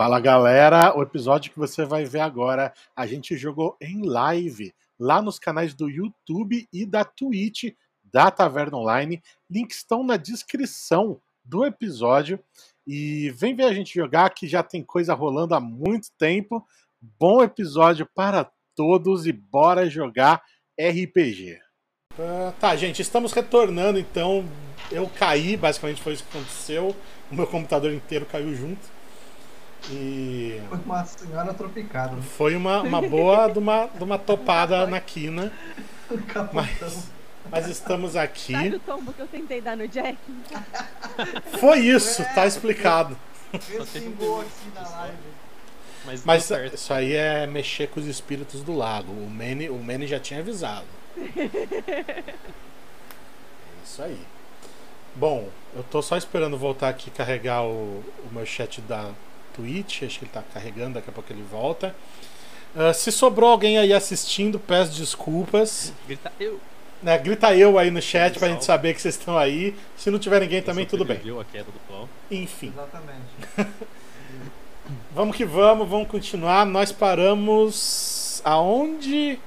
Fala galera, o episódio que você vai ver agora a gente jogou em live lá nos canais do YouTube e da Twitch da Taverna Online. Links estão na descrição do episódio e vem ver a gente jogar que já tem coisa rolando há muito tempo. Bom episódio para todos e bora jogar RPG. Uh, tá, gente, estamos retornando então. Eu caí, basicamente foi isso que aconteceu. O meu computador inteiro caiu junto. E... Foi uma senhora tropicada. Foi uma, uma boa de uma, de uma topada na quina. Mas, mas estamos aqui. Sabe o tombo que eu tentei dar no Jack? Foi isso, tá explicado. Mas, mas isso aí é mexer com os espíritos do lago. O Manny, o Manny já tinha avisado. É isso aí. Bom, eu tô só esperando voltar aqui carregar o, o meu chat da, Twitch, acho que ele está carregando, daqui a pouco ele volta. Uh, se sobrou alguém aí assistindo, peço desculpas. Grita eu. Né, grita eu aí no chat pra gente saber que vocês estão aí. Se não tiver ninguém também, tudo bem. A queda do Enfim. Exatamente. vamos que vamos, vamos continuar. Nós paramos aonde?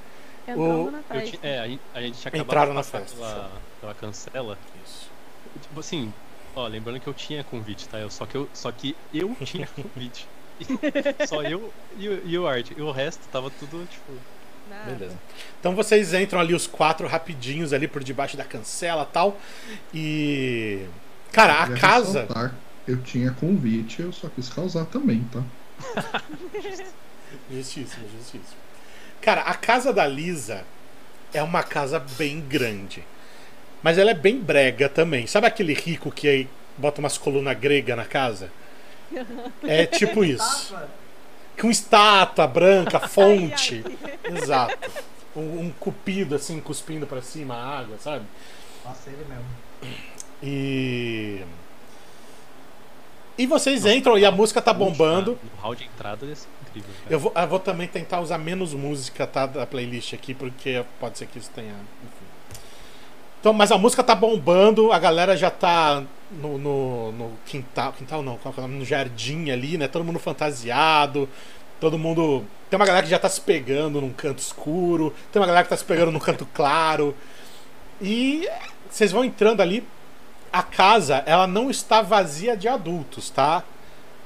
Entrando na Eu festa. é, a gente, a gente tinha acabado Entraram na festa, Pela, pela cancela. Isso. Tipo assim, ó, lembrando que eu tinha convite, tá? Eu, só, que eu, só que eu tinha convite. só eu e, o- e o Art. E o resto tava tudo, tipo. Nada. Beleza. Então vocês entram ali os quatro rapidinhos ali por debaixo da cancela tal. E. Cara, a Queria casa. ressaltar, Eu tinha convite, eu só quis causar também, tá? Justíssimo, justíssimo. Cara, a casa da Lisa é uma casa bem grande. Mas ela é bem brega também. Sabe aquele rico que aí bota umas colunas grega na casa? É tipo isso. Com estátua branca, fonte. Exato. Um, um cupido assim, cuspindo pra cima a água, sabe? Nossa, ele mesmo. E. E vocês entram e a música tá bombando. O hall de entrada desse incrível. Cara. Eu vou, eu vou também tentar usar menos música tá, da playlist aqui, porque pode ser que isso tenha. Enfim. Então, mas a música tá bombando, a galera já tá no, no, no quintal. Quintal não, é no jardim ali, né? Todo mundo fantasiado. Todo mundo. Tem uma galera que já tá se pegando num canto escuro. Tem uma galera que tá se pegando num canto claro. E vocês vão entrando ali. A casa, ela não está vazia de adultos, tá?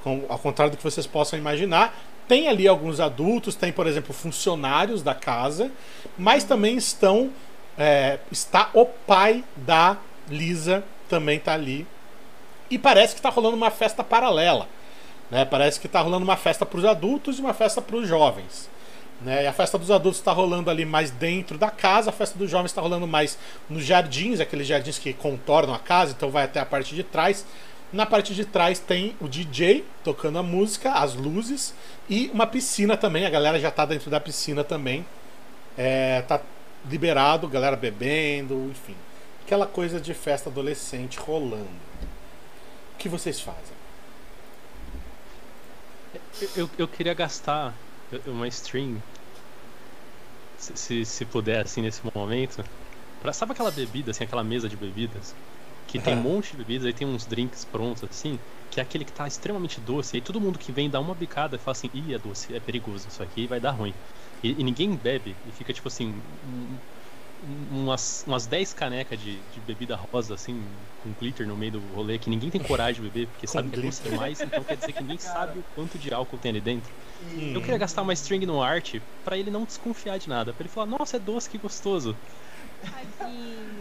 Com- ao contrário do que vocês possam imaginar. Tem ali alguns adultos, tem, por exemplo, funcionários da casa, mas também estão. É, está o pai da Lisa, também tá ali. E parece que está rolando uma festa paralela. Né? Parece que está rolando uma festa para os adultos e uma festa para os jovens. Né? E a festa dos adultos está rolando ali mais dentro da casa, a festa dos jovens está rolando mais nos jardins, aqueles jardins que contornam a casa, então vai até a parte de trás. Na parte de trás tem o DJ tocando a música, as luzes e uma piscina também. A galera já tá dentro da piscina também. É, tá liberado, galera bebendo, enfim. Aquela coisa de festa adolescente rolando. O que vocês fazem? Eu, eu, queria gastar uma stream, se, se, se puder, assim, nesse momento. Pra, sabe aquela bebida, assim, aquela mesa de bebidas? Que tem um monte de bebidas, aí tem uns drinks prontos, assim, que é aquele que tá extremamente doce. E aí todo mundo que vem dá uma bicada e fala assim: ih, é doce, é perigoso, isso aqui vai dar ruim. E, e ninguém bebe, e fica tipo assim. um- Umas, umas 10 canecas de, de bebida rosa, assim, com glitter no meio do rolê, que ninguém tem coragem de beber, porque sabe que é doce demais, então quer dizer que ninguém sabe o quanto de álcool tem ali dentro. Hum. Eu queria gastar uma string no art pra ele não desconfiar de nada. Pra ele falar, nossa, é doce, que gostoso.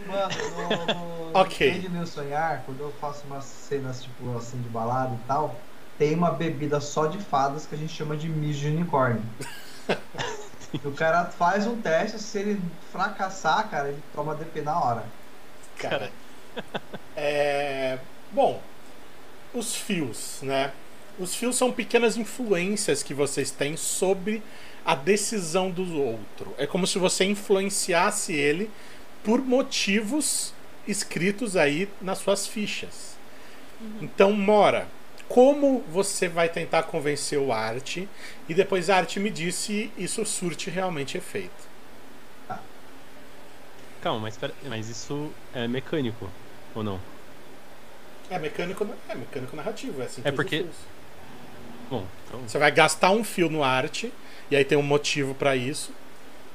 Mano, no, no Ok. Entende Meu Sonhar, quando eu faço umas cenas tipo assim de balada e tal, tem uma bebida só de fadas que a gente chama de mijo de unicórnio. o cara faz um teste, se ele fracassar, cara, ele toma DP na hora. Cara. É, bom, os fios, né? Os fios são pequenas influências que vocês têm sobre a decisão do outro. É como se você influenciasse ele por motivos escritos aí nas suas fichas. Então, Mora, como você vai tentar convencer o Art e depois a Art me diz se isso surte realmente efeito. Calma, mas, pera, mas isso é mecânico, ou não? É mecânico, é mecânico narrativo, é assim É porque-. Bom, então. Você vai gastar um fio no arte, e aí tem um motivo pra isso.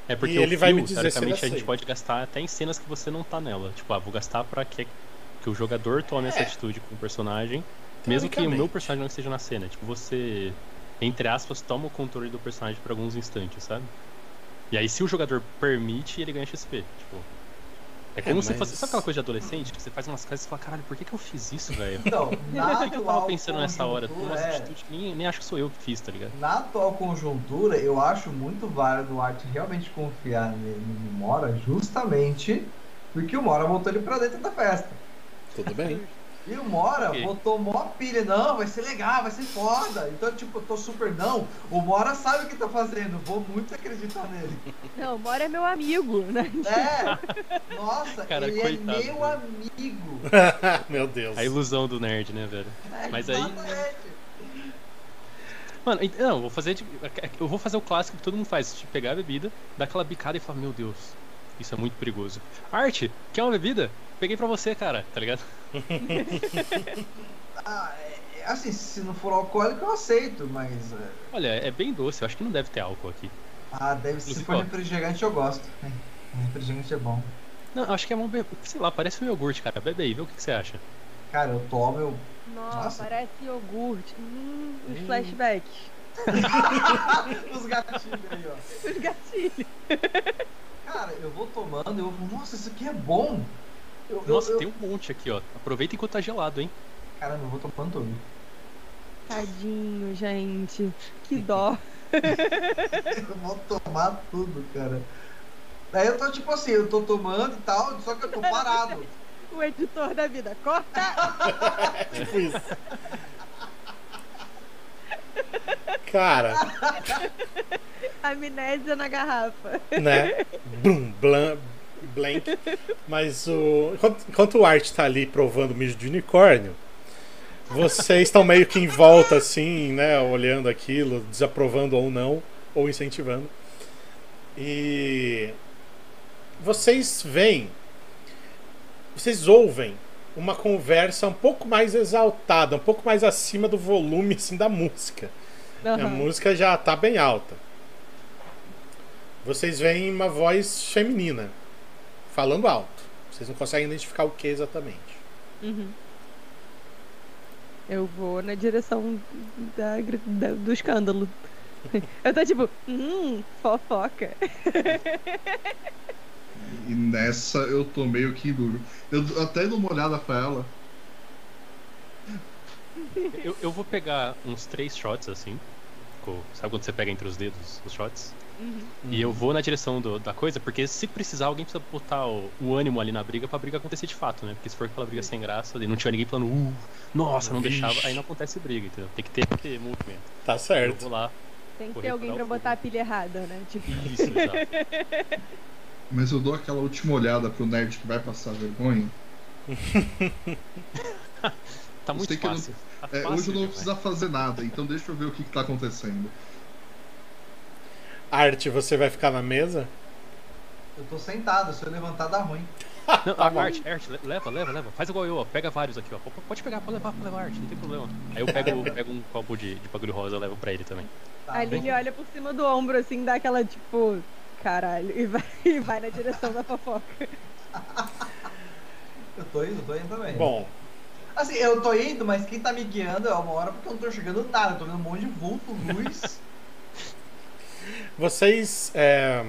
É porque E o ele vai me dizer se teoricamente, a gente pode gastar até em cenas que você não tá nela. Tipo, ah, vou gastar pra que, que o jogador tome essa É. atitude com o personagem, mesmo que o meu personagem não esteja na cena. Tipo, você, entre aspas, toma o controle do personagem por alguns instantes, sabe? E aí, se o jogador permite, ele ganha XP. Tipo, é como É, se mas- fosse. Sabe aquela coisa de adolescente? Que você faz umas coisas e fala, caralho, por que, que eu fiz isso, velho? Então, na Por que, que eu tava pensando nessa hora? Umas é, atitudes que nem, nem acho que sou eu que fiz, tá ligado? Na atual conjuntura, eu acho muito válido o Art realmente confiar no Mora, justamente porque o Mora botou ele pra dentro da festa. Tudo bem. E o Mora Ok. botou mó pilha, não, vai ser legal, vai ser foda. Então, tipo, eu tô super não. O Mora sabe o que tá fazendo, vou muito acreditar nele. Não, Mora é meu amigo, né? É, nossa, Cara, ele coitado, é meu velho. amigo. Meu Deus. A ilusão do nerd, né, velho? Mas aí- Exatamente. Mano, não, eu vou fazer tipo, eu vou fazer o clássico que todo mundo faz, tipo, pegar a bebida, dar aquela bicada e falar, meu Deus, isso é muito perigoso. Arte, quer uma bebida? Peguei pra você, cara, tá ligado? Ah, é- assim, se não for alcoólico eu aceito, mas. é, Olha, é bem doce, eu acho que não deve ter álcool aqui. Ah, deve se Inclusive, for refrigerante eu gosto. É, Refrigerante é bom. Não, acho que é be... sei lá, parece um iogurte, cara. Bebe aí, vê o que, que você acha. Cara, eu tomo, eu. Nossa, Nossa. parece iogurte. Hum, os Hum. flashbacks. Os gatinhos aí, ó. Os gatilhos. Cara, eu vou tomando, eu vou, nossa, isso aqui é bom. Eu, Nossa, eu, tem um monte aqui, ó. Aproveita enquanto tá gelado, hein? Caramba, eu vou tomando tudo. Tadinho, gente. Que dó. Eu vou tomar tudo, cara. Aí eu tô tipo assim, eu tô tomando e tal, só que eu tô parado. O editor da vida. Corta! Tipo isso. Cara, Amnésia na garrafa. né? Blum, blan, blank. Mas o. Enquanto, enquanto o Art tá ali provando mijo de unicórnio, vocês estão meio que em volta, assim, né? Olhando aquilo, desaprovando ou não, ou incentivando. E. Vocês veem. Vocês ouvem uma conversa um pouco mais exaltada, um pouco mais acima do volume assim, da música. A Aham. música já tá bem alta. Vocês veem uma voz feminina falando alto. Vocês não conseguem identificar o que exatamente. Uhum. Eu vou na direção da, da- do escândalo. Eu tô tipo, hum, fofoca. E nessa eu tô meio que duro. Eu até dou uma olhada pra ela. Eu, eu vou pegar uns três shots assim. com- Sabe quando você pega entre os dedos os shots? Uhum. E eu vou na direção do- da coisa, porque se precisar, alguém precisa botar o, o ânimo ali na briga pra briga acontecer de fato, né? Porque se for aquela briga sem graça, e não tiver ninguém falando, uh, nossa, não Vixe. deixava, aí não acontece briga, entendeu? Tem que ter, ter movimento. Tá Eu certo. vou lá, Tem que ter alguém pra botar a pilha errada, né? Tipo, isso, exato. Mas eu dou aquela última olhada pro nerd que vai passar vergonha. Tá muito que eu não- fácil. Tá É, fácil hoje eu não vou precisar fazer nada, então deixa eu ver o que, que tá acontecendo. Arte, você vai ficar na mesa? Eu tô sentado, se eu levantar dá ruim. Não, Tá arte, arte, le- leva, leva, leva. Faz igual eu, ó. Pega vários aqui, ó. Pode pegar, pode levar, pode levar arte, não tem problema. Aí eu pego, pego um copo de, de bagulho rosa e levo pra ele também. Tá, a olha por cima do ombro, assim, dá aquela tipo, caralho, e vai, e vai na direção da fofoca. Eu tô indo, tô indo também. Bom, Assim, eu tô indo, mas quem tá me guiando é uma hora porque eu não tô enxergando nada. Eu tô vendo um monte de vulto, luz. Vocês é,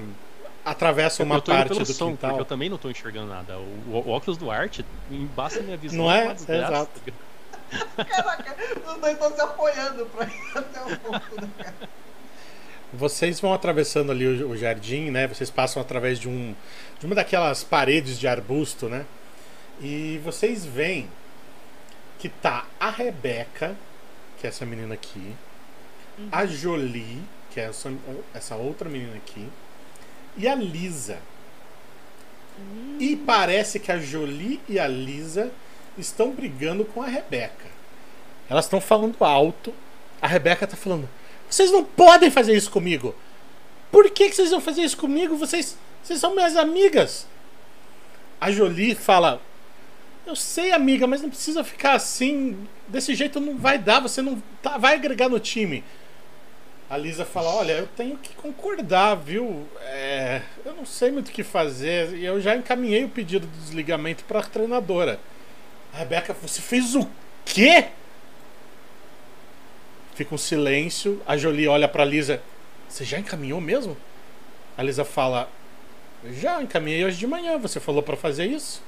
atravessam uma eu tô indo parte pelo do som, quintal. eu também não tô enxergando nada. O, o óculos do arte embaça minha visão. Não é? uma desgraça. Exato. Caraca, os dois estão se apoiando pra ir até o ponto, né, cara? Vocês vão atravessando ali o, o jardim, né? Vocês passam através de um de uma daquelas paredes de arbusto, né? E vocês veem que tá a Rebeca, que é essa menina aqui, a Jolie, que é essa, essa outra menina aqui, e a Lisa. E parece que a Jolie e a Lisa estão brigando com a Rebeca. Elas estão falando alto. A Rebeca tá falando: Vocês não podem fazer isso comigo. Por que, que vocês vão fazer isso comigo? Vocês, vocês são minhas amigas. A Jolie fala: Eu sei, amiga, mas não precisa ficar assim. Desse jeito não vai dar, você não tá, vai agregar no time. A Lisa fala: Olha, eu tenho que concordar, viu? É, eu não sei muito o que fazer. E eu já encaminhei o pedido de desligamento para a treinadora. A Rebeca, você fez o quê? Fica um silêncio. A Jolie olha para Lisa: Você já encaminhou mesmo? A Lisa fala: Já encaminhei hoje de manhã. Você falou para fazer isso?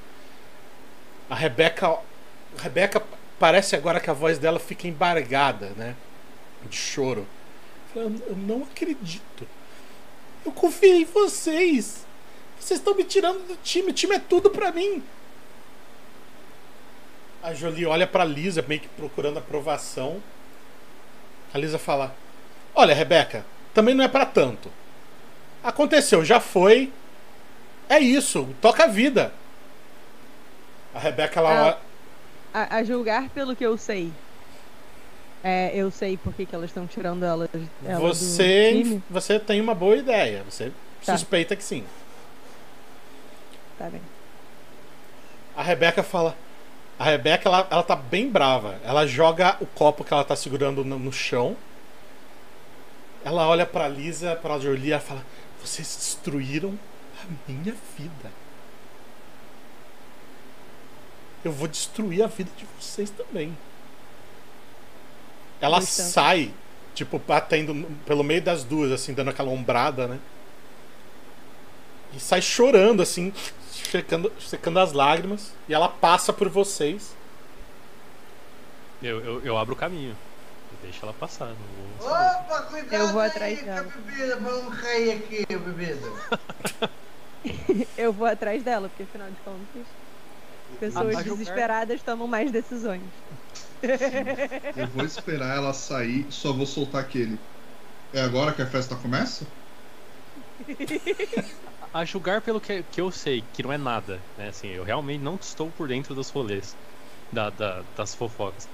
A Rebeca, Rebeca parece agora que a voz dela fica embargada, né? De choro. Eu, não acredito. Eu confiei em vocês. Vocês estão me tirando do time. O time é tudo pra mim. A Jolie olha pra Lisa, meio que procurando aprovação. A Lisa fala: Olha, Rebeca, também não é para tanto. Aconteceu, já foi. É isso, toca a vida. A Rebeca, ela. Ah, a, a, julgar pelo que eu sei. É, eu sei por que, que elas estão tirando ela, ela você. Você tem uma boa ideia. Você tá. suspeita que sim. Tá bem. A Rebeca fala. A Rebeca, ela, ela tá bem brava. Ela joga o copo que ela tá segurando no, no chão. Ela olha pra Lisa, pra Jolie e fala: Vocês destruíram a minha vida eu vou destruir a vida de vocês também. Ela sai, tipo, batendo pelo meio das duas, assim, dando aquela ombrada, né? E sai chorando, assim, secando, secando as lágrimas. E ela passa por vocês. Eu, eu, eu abro o caminho. Deixa ela passar. Vou... Opa, cuidado eu vou atrás dela. bebida, pra não cair aqui, bebida. eu vou atrás dela, porque afinal de contas. Pessoas desesperadas tomam mais decisões. Eu vou esperar ela sair, só vou soltar aquele. É agora que a festa começa? A julgar pelo que, que eu sei, que não é nada, né? Assim, eu realmente não estou por dentro dos rolês, da, da, das fofocas.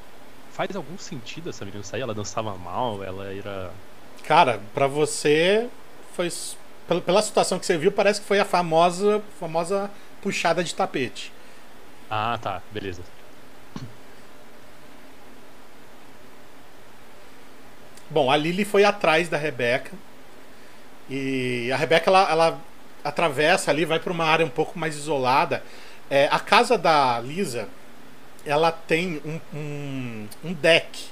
Faz algum sentido essa menina sair? Ela dançava mal, ela era. Cara, pra você foi. Pela situação que você viu, parece que foi a famosa, famosa puxada de tapete. Ah, tá, beleza. Bom, a Lily foi atrás da Rebeca. E a Rebeca ela, ela atravessa ali, vai para uma área um pouco mais isolada. É, a casa da Lisa, ela tem um, um, um deck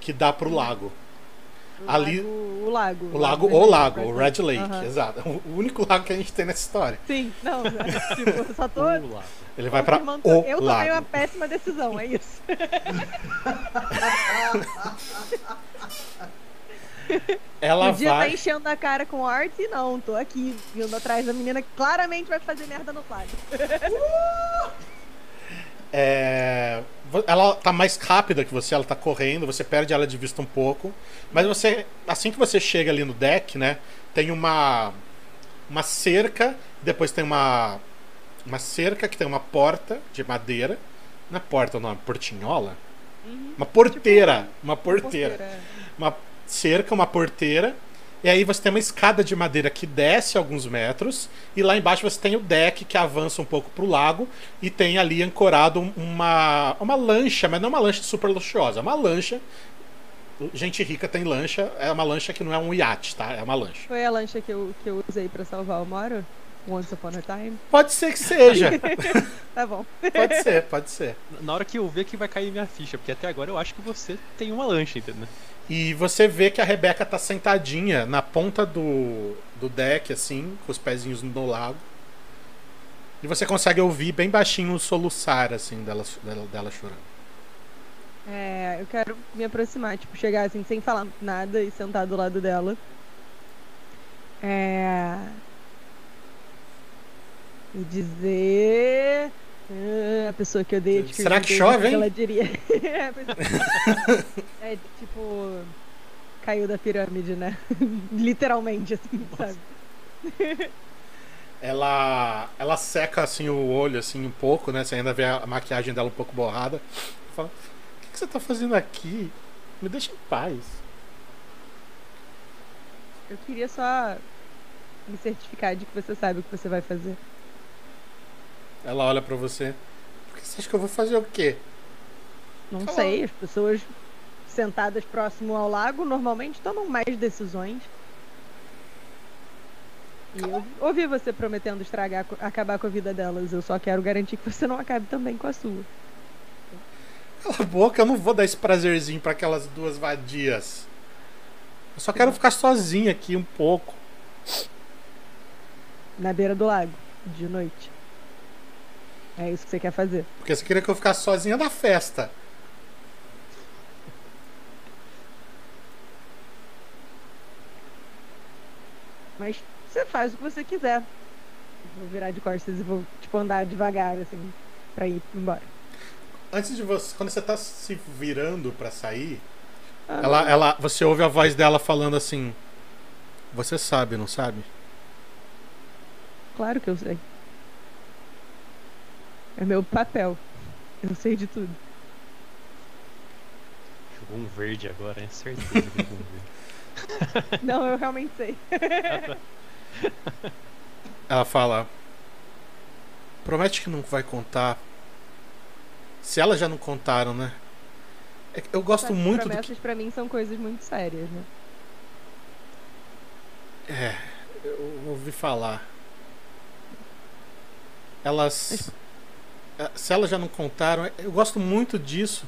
que dá para o lago. O ali lago, o lago. O lago, o lago, o Red Lake, exato. O único lago que a gente tem nessa história. Sim, não, tipo, só tô ele vai pra o Eu tomei lago. uma péssima decisão, é isso. Ela Podia vai. tá enchendo a cara com arte e não, tô aqui vindo atrás da menina que claramente vai fazer merda no flag. é... Ela tá mais rápida que você, ela tá correndo, você perde ela de vista um pouco. Mas você. Assim que você chega ali no deck, né? Tem uma. Uma cerca, depois tem uma uma cerca que tem uma porta de madeira. Não é porta o nome, portinhola? Uhum. Uma porteira. Tipo, uma porteira. porteira. Uma cerca, uma porteira. E aí você tem uma escada de madeira que desce alguns metros. E lá embaixo você tem o deck que avança um pouco pro lago. E tem ali ancorado uma, uma lancha, mas não é uma lancha super luxuosa. É uma lancha. Gente rica tem lancha. É uma lancha que não é um iate, tá? É uma lancha. Foi a lancha que eu, que eu usei para salvar o Moro? Once Upon a Time? Pode ser que seja. tá bom. Pode ser, pode ser. Na hora que eu ver que vai cair minha ficha, porque até agora eu acho que você tem uma lancha, entendeu? E você vê que a Rebeca tá sentadinha na ponta do, do deck, assim, com os pezinhos no lago. E você consegue ouvir bem baixinho o soluçar, assim, dela, dela, dela chorando. É, eu quero me aproximar, tipo, chegar assim, sem falar nada e sentar do lado dela. É e dizer. Ah, a pessoa que odeia te Será que chove, hein? Ela diria. é, tipo. Caiu da pirâmide, né? Literalmente, assim, sabe? ela ela seca assim o olho assim um pouco, né? Você ainda vê a maquiagem dela um pouco borrada. Fala: "O que, você tá fazendo aqui? Me deixa em paz." Eu queria só me certificar de que você sabe o que você vai fazer. Ela olha para você. Por Você acha que eu vou fazer o quê? Não Tá sei, as pessoas sentadas próximo ao lago normalmente tomam mais decisões. E eu ouvi você prometendo estragar, acabar com a vida delas. Eu só quero garantir que você não acabe também com a sua. Cala a boca, eu não vou dar esse prazerzinho pra aquelas duas vadias. Eu só quero ficar sozinho aqui um pouco. Na beira do lago, de noite. É isso que você quer fazer. Porque você queria que eu ficasse sozinha da festa. Mas você faz o que você quiser. Vou virar de costas e vou, tipo, andar devagar, assim, pra ir embora. Antes de você, quando você tá se virando pra sair, Ah, ela, ela, você ouve a voz dela falando assim: Você sabe, não sabe? Claro que eu sei. É meu papel. Eu sei de tudo. Jogou um verde agora, é certeza que jogou um verde. Não, eu realmente sei. Ela fala: Promete que não vai contar. Se elas já não contaram, né? É Eu gosto Essas muito do que. promessas pra mim são coisas muito sérias, né? É, eu ouvi falar. Elas. Eh, Se elas já não contaram, eu gosto muito disso.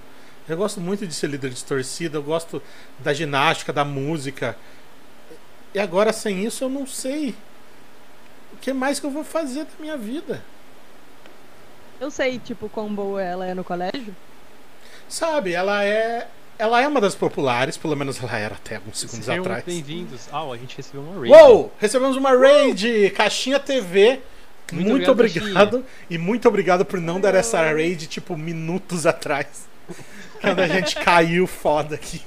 Eu gosto muito de ser líder de torcida, eu gosto da ginástica, da música. E agora sem isso eu não sei. O que mais que eu vou fazer da minha vida? Eu sei, tipo, quão boa ela é no colégio. Sabe, ela é. Ela é uma das populares, pelo menos ela era até alguns segundos Sejam atrás. bem-vindos. Ah, a gente recebeu uma raid. Uou! Recebemos uma raid! Caixinha TV. Muito, Muito obrigado. obrigado, E muito obrigado por não dar essa raid, tipo, minutos atrás. Quando a gente caiu foda aqui.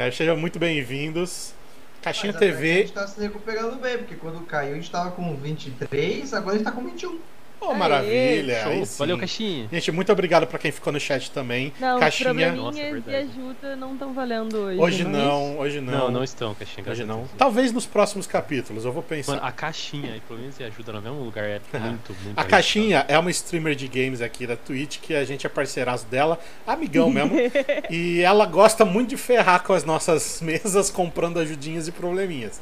Ai, sejam muito bem-vindos. Caixinha que A TV. gente tá se recuperando bem, porque quando caiu a gente tava com 23, agora a gente tá com 21. Oh, Aê, maravilha! Show. Valeu, caixinha. Gente, muito obrigado pra quem ficou no chat também. Não, Caixinha. probleminhas Nossa, e verdade. ajuda não estão valendo hoje. Hoje é não, hoje não. Não, não estão, caixinha. Hoje não. Talvez nos próximos capítulos, eu vou pensar. Mano, a caixinha, e pelo menos e ajuda no mesmo lugar, é muito, muito A. Caixinha é uma streamer de games aqui da Twitch que a gente é parceiraço dela, amigão mesmo. e ela gosta muito de ferrar com as nossas mesas comprando ajudinhas e probleminhas.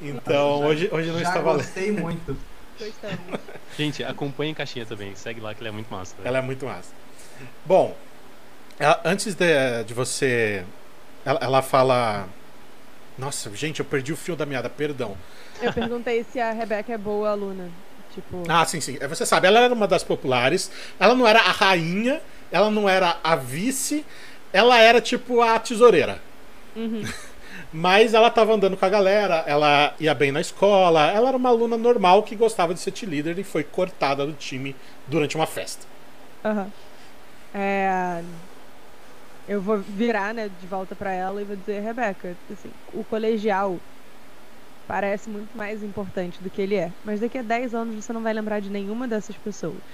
Então, Já- hoje, hoje não Já está valendo. gostei muito. Gostamos. Gente, acompanhem caixinha também. Segue lá que ele é muito massa. velho. Ela é muito massa. Bom, ela- antes de, de você. Ela, ela fala. Nossa, gente, eu perdi o fio da meada, perdão. Eu perguntei se a Rebeca é boa aluna. Tipo, Ah, sim, sim. Você sabe, ela era uma das populares. Ela não era a rainha, ela não era a vice, ela era tipo a tesoureira. uhum. Mas ela tava andando com a galera, ela ia bem na escola, ela era uma aluna normal que gostava de ser líder e foi cortada do time durante uma festa. Aham. É, Eu vou virar, né, de volta pra ela e vou dizer, Rebeca, assim, o colegial parece muito mais importante do que ele é. Mas daqui a 10 anos você não vai lembrar de nenhuma dessas pessoas.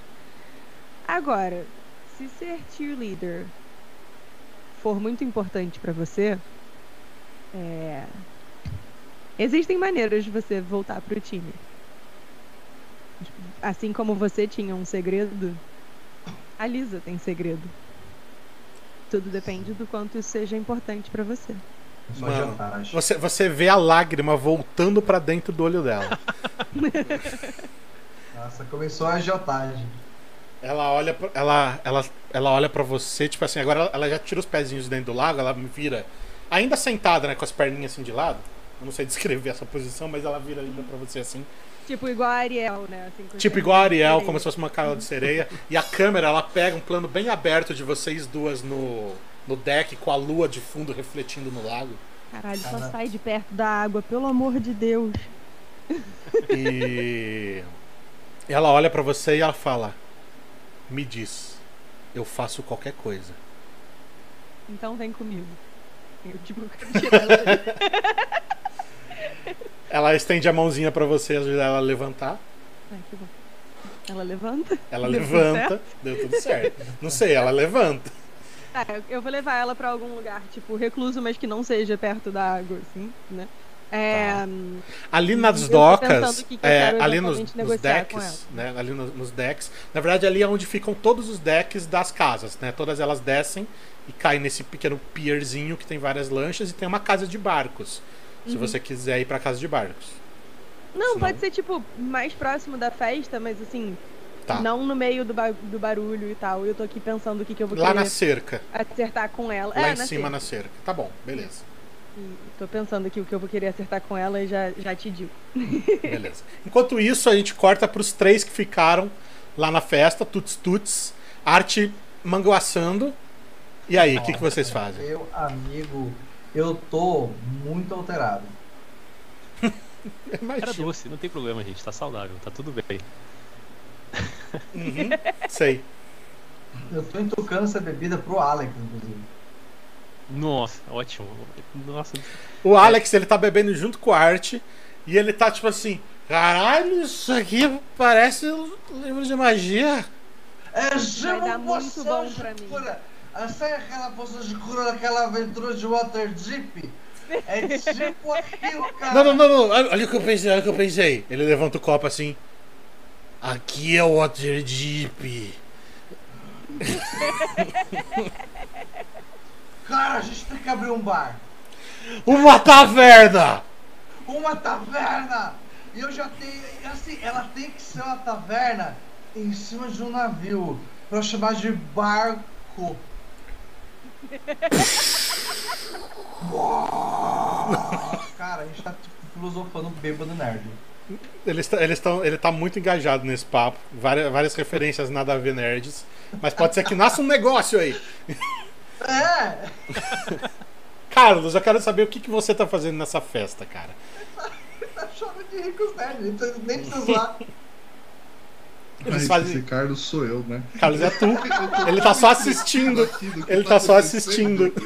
Agora, se ser cheerleader for muito importante pra você, é, existem maneiras de você voltar pro time. Assim como você tinha um segredo, a Lisa tem segredo. Tudo depende do quanto isso seja importante pra você. Mano. Você, você vê a lágrima voltando pra dentro do olho dela. Nossa, começou a agiotagem. Ela olha, pra, ela, ela, ela olha para você, tipo assim, agora ela, ela já tira os pezinhos dentro do lago, ela me vira, ainda sentada, né, com as perninhas assim de lado. Eu não sei descrever essa posição, mas ela vira ainda pra você assim. Tipo igual a Ariel, né? Assim, com Tipo igual a Ariel, como se fosse uma cara de sereia. E a câmera, ela pega um plano bem aberto de vocês duas no, no deck, com a lua de fundo refletindo no lago. Caralho, só sai de perto da água, pelo amor de Deus. E ela olha pra você e ela fala: Me diz, eu faço qualquer coisa. Então vem comigo. Eu tipo, quero tirar ela. Ela estende a mãozinha pra você, ajuda ela a levantar. Ai, que bom. Ela levanta. Ela Deu tudo levanta, certo? deu tudo certo. Não sei, ela levanta. Ah, eu- eu vou levar ela pra algum lugar, tipo, recluso, mas que não seja perto da água, assim, né? É, Ali nas Eu tô docas, que que é, ali nos, nos decks, né? Ali nos, nos decks, na verdade ali é onde ficam todos os decks das casas, né? Todas elas descem e caem nesse pequeno pierzinho que tem várias lanchas e tem uma casa de barcos. Se você quiser ir pra casa de barcos. Não, Senão- pode ser, tipo, mais próximo da festa, mas assim, Tá. não no meio do, ba- do barulho e tal. Eu tô aqui pensando o que, que eu vou Lá na cerca, acertar com ela. lá é, em cima cerca. na cerca. Tá bom, beleza. E Tô pensando aqui o que eu vou querer acertar com ela e já, já te digo. Beleza. Enquanto isso, a gente corta pros três que ficaram lá na festa, tuts tuts, arte manguaçando. E aí, o que, que vocês fazem? Meu amigo, eu tô muito alterado. Era doce, não tem problema, gente. Tá saudável, tá tudo bem. Uhum, sei. Eu tô entucando essa bebida pro Alex, inclusive. Nossa, ótimo. Nossa, O Alex, ele tá bebendo junto com a arte e ele tá tipo assim: caralho, isso aqui parece um livro de magia. É Vai dar muito bom pra mim. escura. Sabe aquela poção escura daquela aventura de Waterdeep? É tipo aquilo, cara. Não, não, não, não. Olha olha o que eu pensei, olha o que eu pensei. Ele levanta o copo assim. Aqui é o Waterdeep. Cara, a gente tem que abrir um bar. Uma taverna! Uma taverna! E eu já tenho. Assim, ela tem que ser uma taverna em cima de um navio. Pra eu chamar de barco. Cara, a gente tá tipo, filosofando bêbado nerd. Eles tá- eles tão, ele tá muito engajado nesse papo. Várias, várias referências nada a ver nerds. Mas pode ser que nasça um negócio aí. É! Carlos, eu quero saber o que, que você tá fazendo nessa festa, cara. Tá chorando de ricos nerds, nem precisa- nem precisa zoar. Eles fazem- esse Carlos sou eu, né? Carlos é tu. Ele tá só assistindo. Ele tá só assistindo.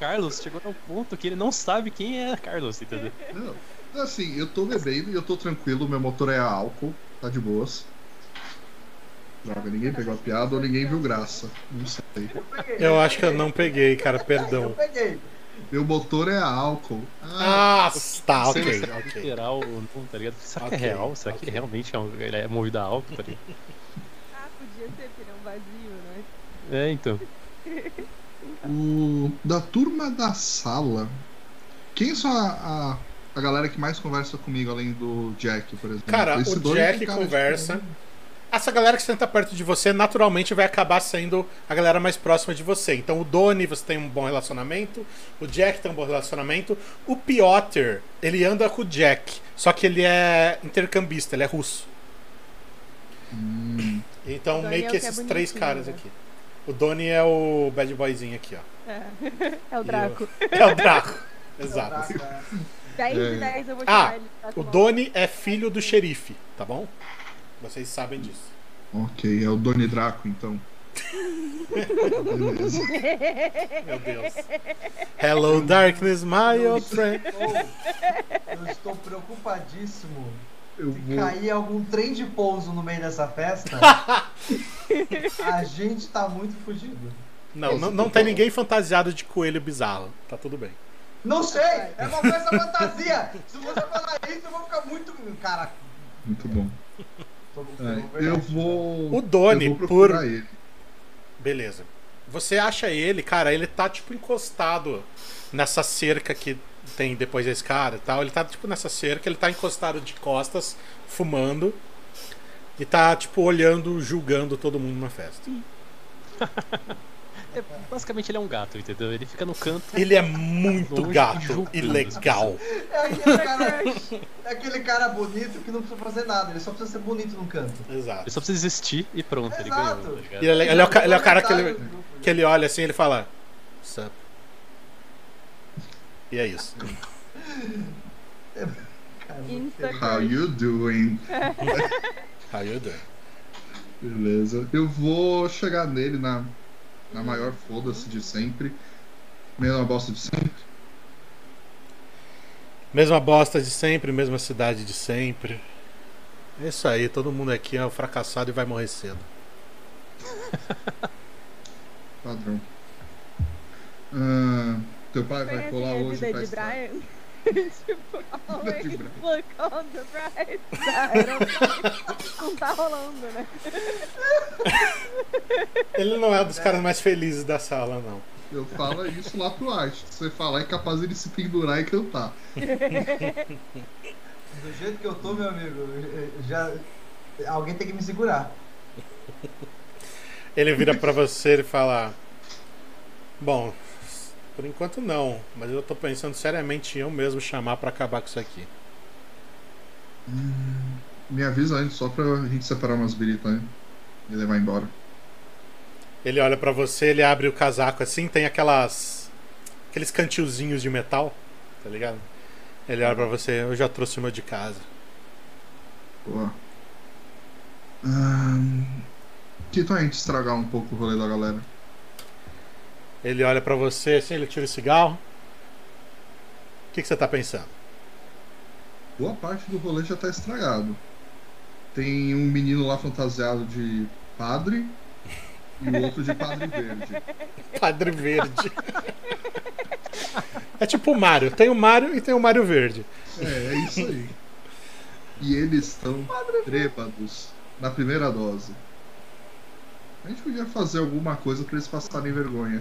Carlos, chegou a um ponto que ele não sabe quem é Carlos, entendeu? Não, assim, eu tô bebendo e eu tô tranquilo, meu motor é álcool, tá de boas. Droga, ninguém pegou a piada ou ninguém viu graça. Não sei. Eu peguei. Eu acho que eu não peguei, cara, Eu perdão. peguei. Meu motor é a álcool. Ah, Ah, tá, ok, se é ok. literal ou não, tá ligado? Será Ok, que é real? Será que ok. realmente é, um- ele é movido a álcool, tá ligado? Ah, podia ser, porque ele é um vazio, né? É, então. o, da turma da sala, quem são a, a, a galera que mais conversa comigo, além do Jack, por exemplo? Cara, Esse o Jack tem cara de- conversa. Essa galera que senta perto de você naturalmente vai acabar sendo a galera mais próxima de você. Então o Doni, você tem um bom relacionamento. O Jack tem um bom relacionamento. O Piotr, ele anda com o Jack. Só que ele é intercambista, ele é russo. Hum, Então O meio é que o que é esses três bonitinho, caras né? aqui. O Doni é o bad boyzinho aqui, ó. É, é o Draco. É o Draco. Exato. Caraca. 10 É. de 10 eu vou Ah, chamar ele. Draco O. Doni é filho do xerife, tá bom? Vocês sabem disso. ok, é o Doni Draco, então. Beleza. Meu Deus. Hello, darkness, my Eu old friend. estou, eu estou preocupadíssimo. Eu Se vou. cair algum trem de pouso no meio dessa festa, a gente tá muito fudido. Não, não, não tem ninguém fantasiado de coelho bizarro. Tá tudo bem. Não sei! É uma festa fantasia! Se você falar isso, eu vou ficar muito. Cara, Muito bom. É, eu vou. O Doni, vou por- ele. Beleza. Você acha ele, cara, ele tá tipo encostado nessa cerca que tem depois da escada e tal. Ele tá tipo nessa cerca, ele tá encostado de costas, fumando. E tá tipo olhando, julgando todo mundo na festa. É, basicamente ele é um gato, entendeu? Ele fica no canto. Ele é muito Longe gato e legal. É aquele, cara, é aquele cara bonito que não precisa fazer nada, ele só precisa ser bonito num canto. Exato. Ele só precisa existir e pronto, ele Exato. ganhou, tá ligado? E ele, ele é o, ele é o cara que ele, grupo, que ele olha assim ele fala. Sup? E é isso. cara. Insta How you doing? How you doing? Beleza. Eu vou chegar nele na, na maior foda-se de sempre. Mesma bosta de sempre. Mesma bosta de sempre, mesma cidade de sempre. É isso aí, todo mundo aqui é um fracassado e vai morrer cedo. Padrão. Ah, Teu pai vai colar a hoje pra de tipo, always look on the bright side. Não tá rolando, né? Ele não é um dos caras mais felizes da sala, não. Eu falo isso lá pro Arte. Se você falar, é capaz ele se pendurar e cantar. Do jeito que eu tô, meu amigo, já. Alguém tem que me segurar. Ele vira pra você e fala: Bom, por enquanto não, mas eu tô pensando seriamente em eu mesmo chamar pra acabar com isso aqui. Me avisa antes, só pra gente separar umas biritas né? e levar embora. Ele olha pra você, ele abre o casaco assim, tem aquelas. aqueles cantilzinhos de metal, tá ligado? Ele olha pra você, eu já trouxe o meu de casa. Boa. Ahn, Que tal a gente estragar um pouco o rolê da galera? Ele olha pra você assim, ele tira o cigarro. O que, que você tá pensando? Boa parte do rolê já tá estragado. Tem um menino lá fantasiado de padre e o outro de padre verde. Padre Verde. é tipo o Mario. Tem o Mario e tem o Mario Verde. É, é isso aí. E eles estão trêbados na primeira dose. A gente podia fazer alguma coisa pra eles passarem vergonha.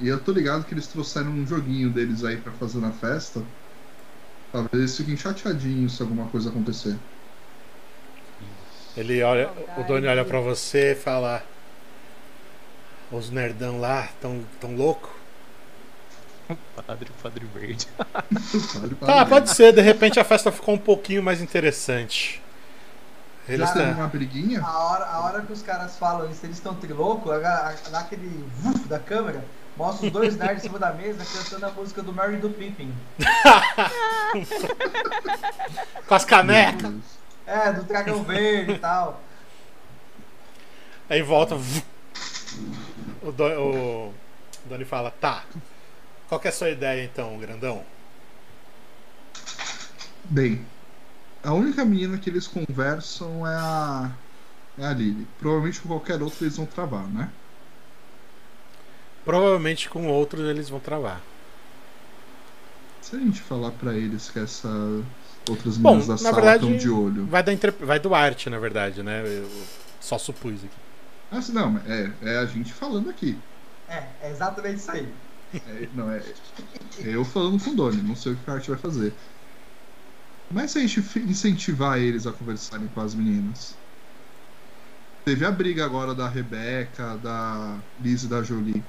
E eu tô ligado que eles trouxeram um joguinho deles aí pra fazer na festa. Talvez eles fiquem chateadinhos se alguma coisa acontecer. Ele olha, o Doni olha pra você e fala: Os nerdão lá tão, tão louco? Padre, padre verde. Padre, padre Tá, verde. pode ser, de repente a festa ficou um pouquinho mais interessante. Eles têm têm. uma briguinha? A hora, a hora que os caras falam isso, eles estão a- dá aquele vuf da câmera, mostra os dois nerds em cima da mesa cantando a música do Mary do Pippin. Com as canecas. É, do dragão verde e tal. Aí volta. O, Do, o Doni fala: Tá. Qual que é a sua ideia então, grandão? Bem, a única menina que eles conversam é a. É a Lily. Provavelmente com qualquer outro eles vão travar, né? Provavelmente com outros eles vão travar. Se a gente falar pra eles que essas outras Bom, meninas da sala verdade- estão de olho. Vai, da vai do arte, na verdade, né? Eu só supus aqui. Ah, sim, não, é, é a gente falando aqui. É, é exatamente isso aí. É, não, é, é eu falando com o Doni, não sei o que a arte vai fazer. Mas se a gente incentivar eles a conversarem com as meninas. Teve a briga agora da Rebeca, da Liz e da Jolie.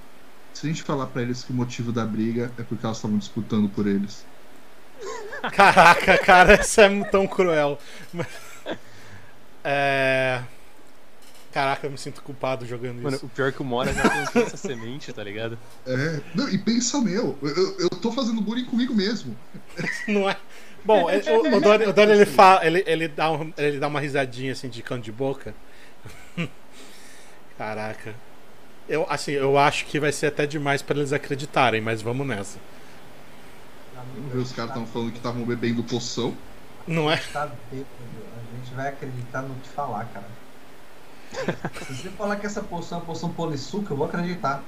Se a gente falar pra eles que o motivo da briga é porque elas estavam disputando por eles. Caraca, cara, isso é tão cruel. É. Caraca, eu me sinto culpado jogando Mano, isso. o pior é que o Mora já plantou essa semente, tá ligado? É, não, e pensa meu, eu, eu, tô fazendo bullying comigo mesmo. Não é? Bom, ele- o, o Doni, o Doni, ele, fala, ele, ele, dá um- ele dá uma risadinha assim de canto de boca. Caraca. Eu, assim, eu acho que vai ser até demais pra eles acreditarem, mas vamos nessa. Vamos ver, Os caras estão falando que estavam bebendo poção. Não é? Tá bêbado. A gente vai acreditar no que falar, cara. Se você falar que essa poção é poção polissuca, eu vou acreditar.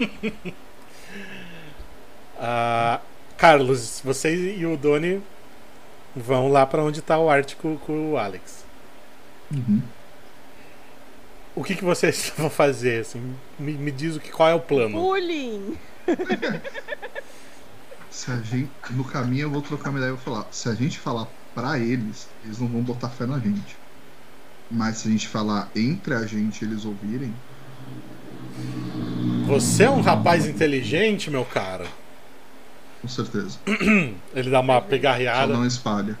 Ah, Carlos, você e o Doni vão lá pra onde tá o Art com, com o Alex. Uhum. O que, que vocês vão fazer? Assim, me, me diz o que, qual é o plano. Bullying! Se a gente. No caminho eu vou trocar uma ideia e vou falar. Se a gente falar pra eles, eles não vão botar fé na gente. Mas se a gente falar entre a gente e eles ouvirem, Você é um rapaz inteligente, meu cara. com certeza. Ele dá uma Só pegarreada. não espalha.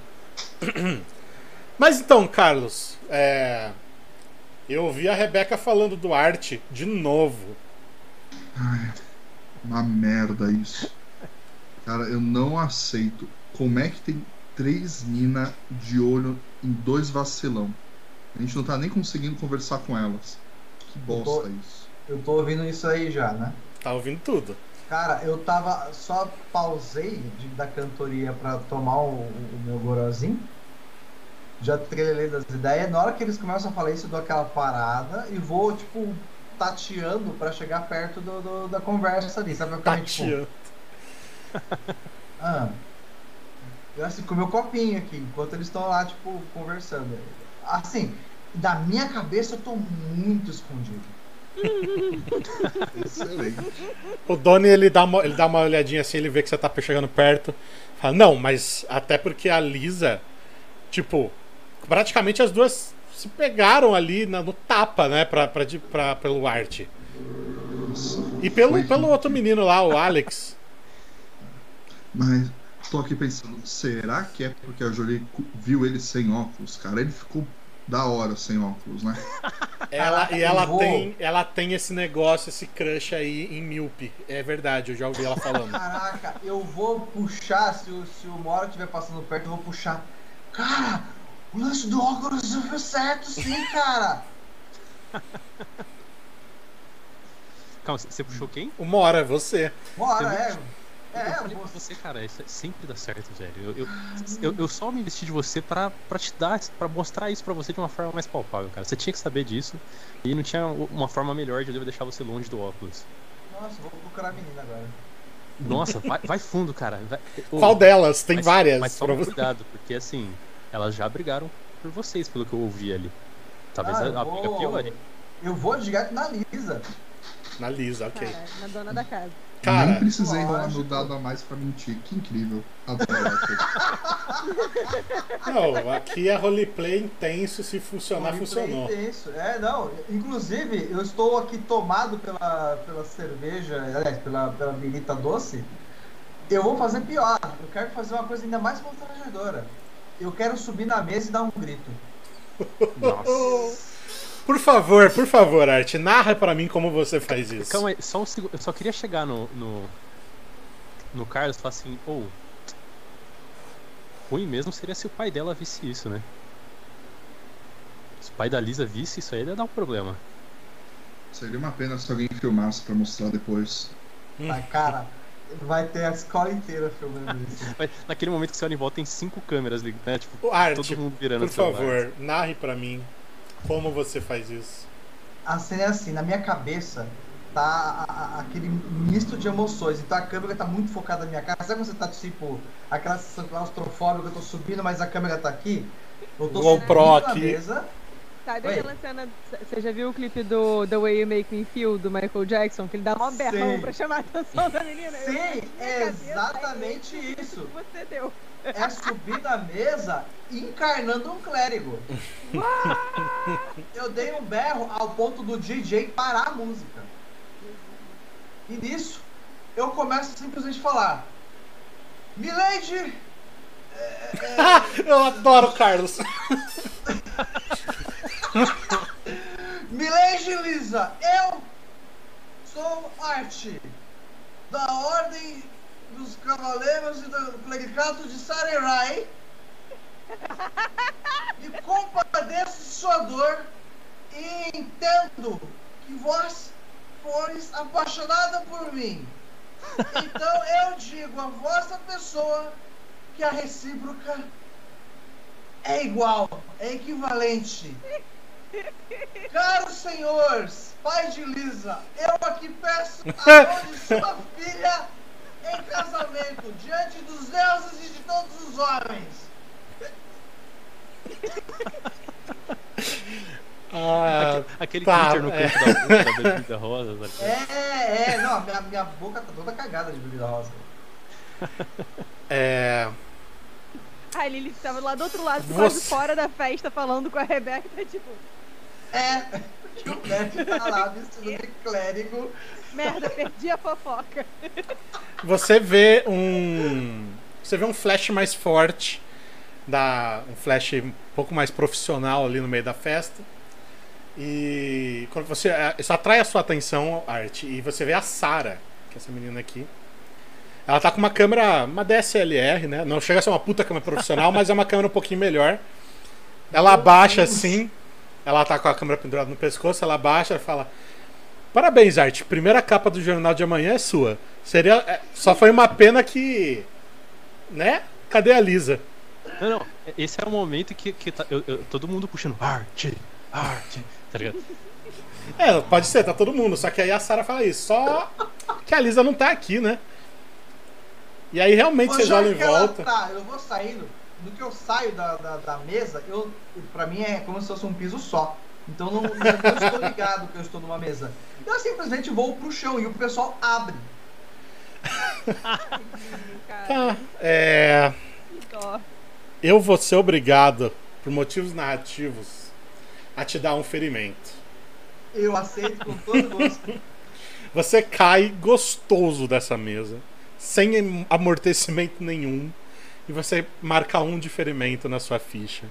Mas então, Carlos, é... eu ouvi a Rebeca falando do arte de novo. Ai, uma merda isso. Cara, eu não aceito. Como é que tem três mina de olho em dois vacilão? A gente não tá nem conseguindo conversar com elas. Que bosta isso. Eu tô ouvindo isso aí já, né? Tá ouvindo tudo. Cara, eu tava. Só pausei de- da cantoria pra tomar o, o meu gorozinho. Já trelelei das ideias. Na hora que eles começam a falar isso, eu dou aquela parada e vou, tipo, tateando pra chegar perto do, do- da conversa ali. Sabe? Tipo, Tateando. Ah. Eu assim, com meu copinho aqui, enquanto eles estão lá, tipo, conversando. Assim, da minha cabeça eu tô muito escondido. Excelente. O Doni, ele dá, uma, ele dá uma olhadinha assim, ele vê que você tá chegando perto. Fala, não, mas até porque a Lisa, tipo, praticamente as duas se pegaram ali na- no tapa, né, pra, pra, de- pra- pelo Art. E pelo, pelo outro menino lá, o Alex. Mas tô aqui pensando, será que é porque a Jolie viu ele sem óculos, cara? Ele ficou da hora sem óculos, né? Ela, e ela tem, ela tem esse negócio, esse crush aí em Milpe. É verdade, eu já ouvi ela falando. Caraca, eu vou puxar, se o, se o Moro estiver passando perto, eu vou puxar. Cara, o lance do óculos deu certo sim, cara. Calma, você puxou quem? Uma hora, você. Bora, Eu é. Eu É, falei pra você. você, cara, isso sempre dá certo, velho. Eu, eu, eu, eu só me investi de você pra, pra te dar, pra mostrar isso pra você de uma forma mais palpável, cara. Você tinha que saber disso e não tinha uma forma melhor de eu deixar você longe do óculos. Nossa, vou procurar a menina agora. Nossa, vai, vai fundo, cara. Vai- Ô, Qual delas? Tem mas- várias. Mas pra toma você. cuidado, porque assim, elas já brigaram por vocês, pelo que eu ouvi ali. Talvez Ah, a, briga vou- piore. Eu vou direto na Lisa. Na Lisa, ok. Cara, na dona da casa. Cara, Nem precisei rolar no dado a mais pra mentir. Que incrível. Não, aqui é roleplay intenso. Se funcionar, Roleplay funcionou. intenso. É, não. Inclusive, eu estou aqui tomado pela, pela cerveja, aliás, pela, pela birita doce. Eu vou fazer pior. Eu quero fazer uma coisa ainda mais constrangedora. Eu quero subir na mesa e dar um grito. Nossa. Por favor, por favor, Art, narra pra mim como você faz isso. Calma aí, só um segundo. Eu só queria chegar no. no, no Carlos e falar assim, ou. ruim mesmo seria se o pai dela visse isso, né? Se o pai da Lisa visse isso aí, ia dar um problema. Seria uma pena se alguém filmasse pra mostrar depois. Hum. Mas, cara, vai ter a escola inteira filmando isso. Mas naquele momento que você olha em volta, tem cinco câmeras, lig- né? Tipo, O Art, todo mundo virando por favor, narre pra mim como você faz isso. A cena é assim, na minha cabeça tá a- a- aquele misto de emoções. Então a câmera tá muito focada na minha cara. Sabe quando você tá tipo, aquela sensação claustrofóbica, eu tô subindo, mas a câmera tá aqui? Eu tô GoPro subindo na aqui. mesa. Sabe Oi. aquela cena. Você já viu o clipe do The Way You Make Me Feel do Michael Jackson? Que ele dá uma berrão Sim. pra chamar a atenção da menina? Sim, é exatamente é isso. você deu. É subir na mesa encarnando um clérigo. Eu dei um berro ao ponto do DJ parar a música. E nisso, eu começo a simplesmente falar: Milady! Eu adoro o Carlos. Milady Lisa, eu sou Arte da Ordem dos Cavaleiros e do Clericato de Sarerai e compadeço sua dor e entendo que vós fores apaixonada por mim. Então eu digo a vossa pessoa que a recíproca é igual, é equivalente. Caros senhores, pai de Lisa, eu aqui peço a mão de sua filha em casamento, diante dos deuses e de todos os homens. Ah, Aquele Tá, glitter no é. canto da boca da bebida rosa, ligado? É, é, não, minha, minha boca tá toda cagada de bebida rosa. é. A Lily tava lá do outro lado, Você- quase fora da festa, falando com a Rebeca, tá tipo, É, que o Nerd tá lá vestido de clérigo. merda, perdi a fofoca. Você vê um. Você vê um flash mais forte. Da, um flash um pouco mais profissional ali no meio da festa. E quando você. é, Isso atrai a sua atenção, Art. E você vê a Sara, que é essa menina aqui. Ela tá com uma câmera, uma DSLR, né? Não chega a ser uma puta câmera profissional, mas é uma câmera um pouquinho melhor. Ela abaixa assim. Ela tá com a câmera pendurada no pescoço, ela abaixa e fala: Parabéns, Art. Primeira capa do jornal de amanhã é sua. Seria. é, Só foi uma pena que. Né? Cadê a Lisa? Não, não, esse é o momento que, que tá- eu- eu- todo mundo puxando arte, arte, tá ligado? É, pode ser, tá todo mundo. Só que aí a Sarah fala isso. Só que a Lisa não tá aqui, né? E aí realmente Ô, vocês já olham em volta. Tá, eu vou saindo. No que eu saio da, da, da mesa, eu, pra mim é como se fosse um piso só. Então não, não estou ligado que eu estou numa mesa. Eu simplesmente vou pro chão e o pessoal abre. Tá. É. que dó. Eu vou ser obrigado, por motivos narrativos, a te dar um ferimento. Eu aceito com todo gosto. Você cai gostoso dessa mesa, sem em- amortecimento nenhum, e você marca um de ferimento na sua ficha.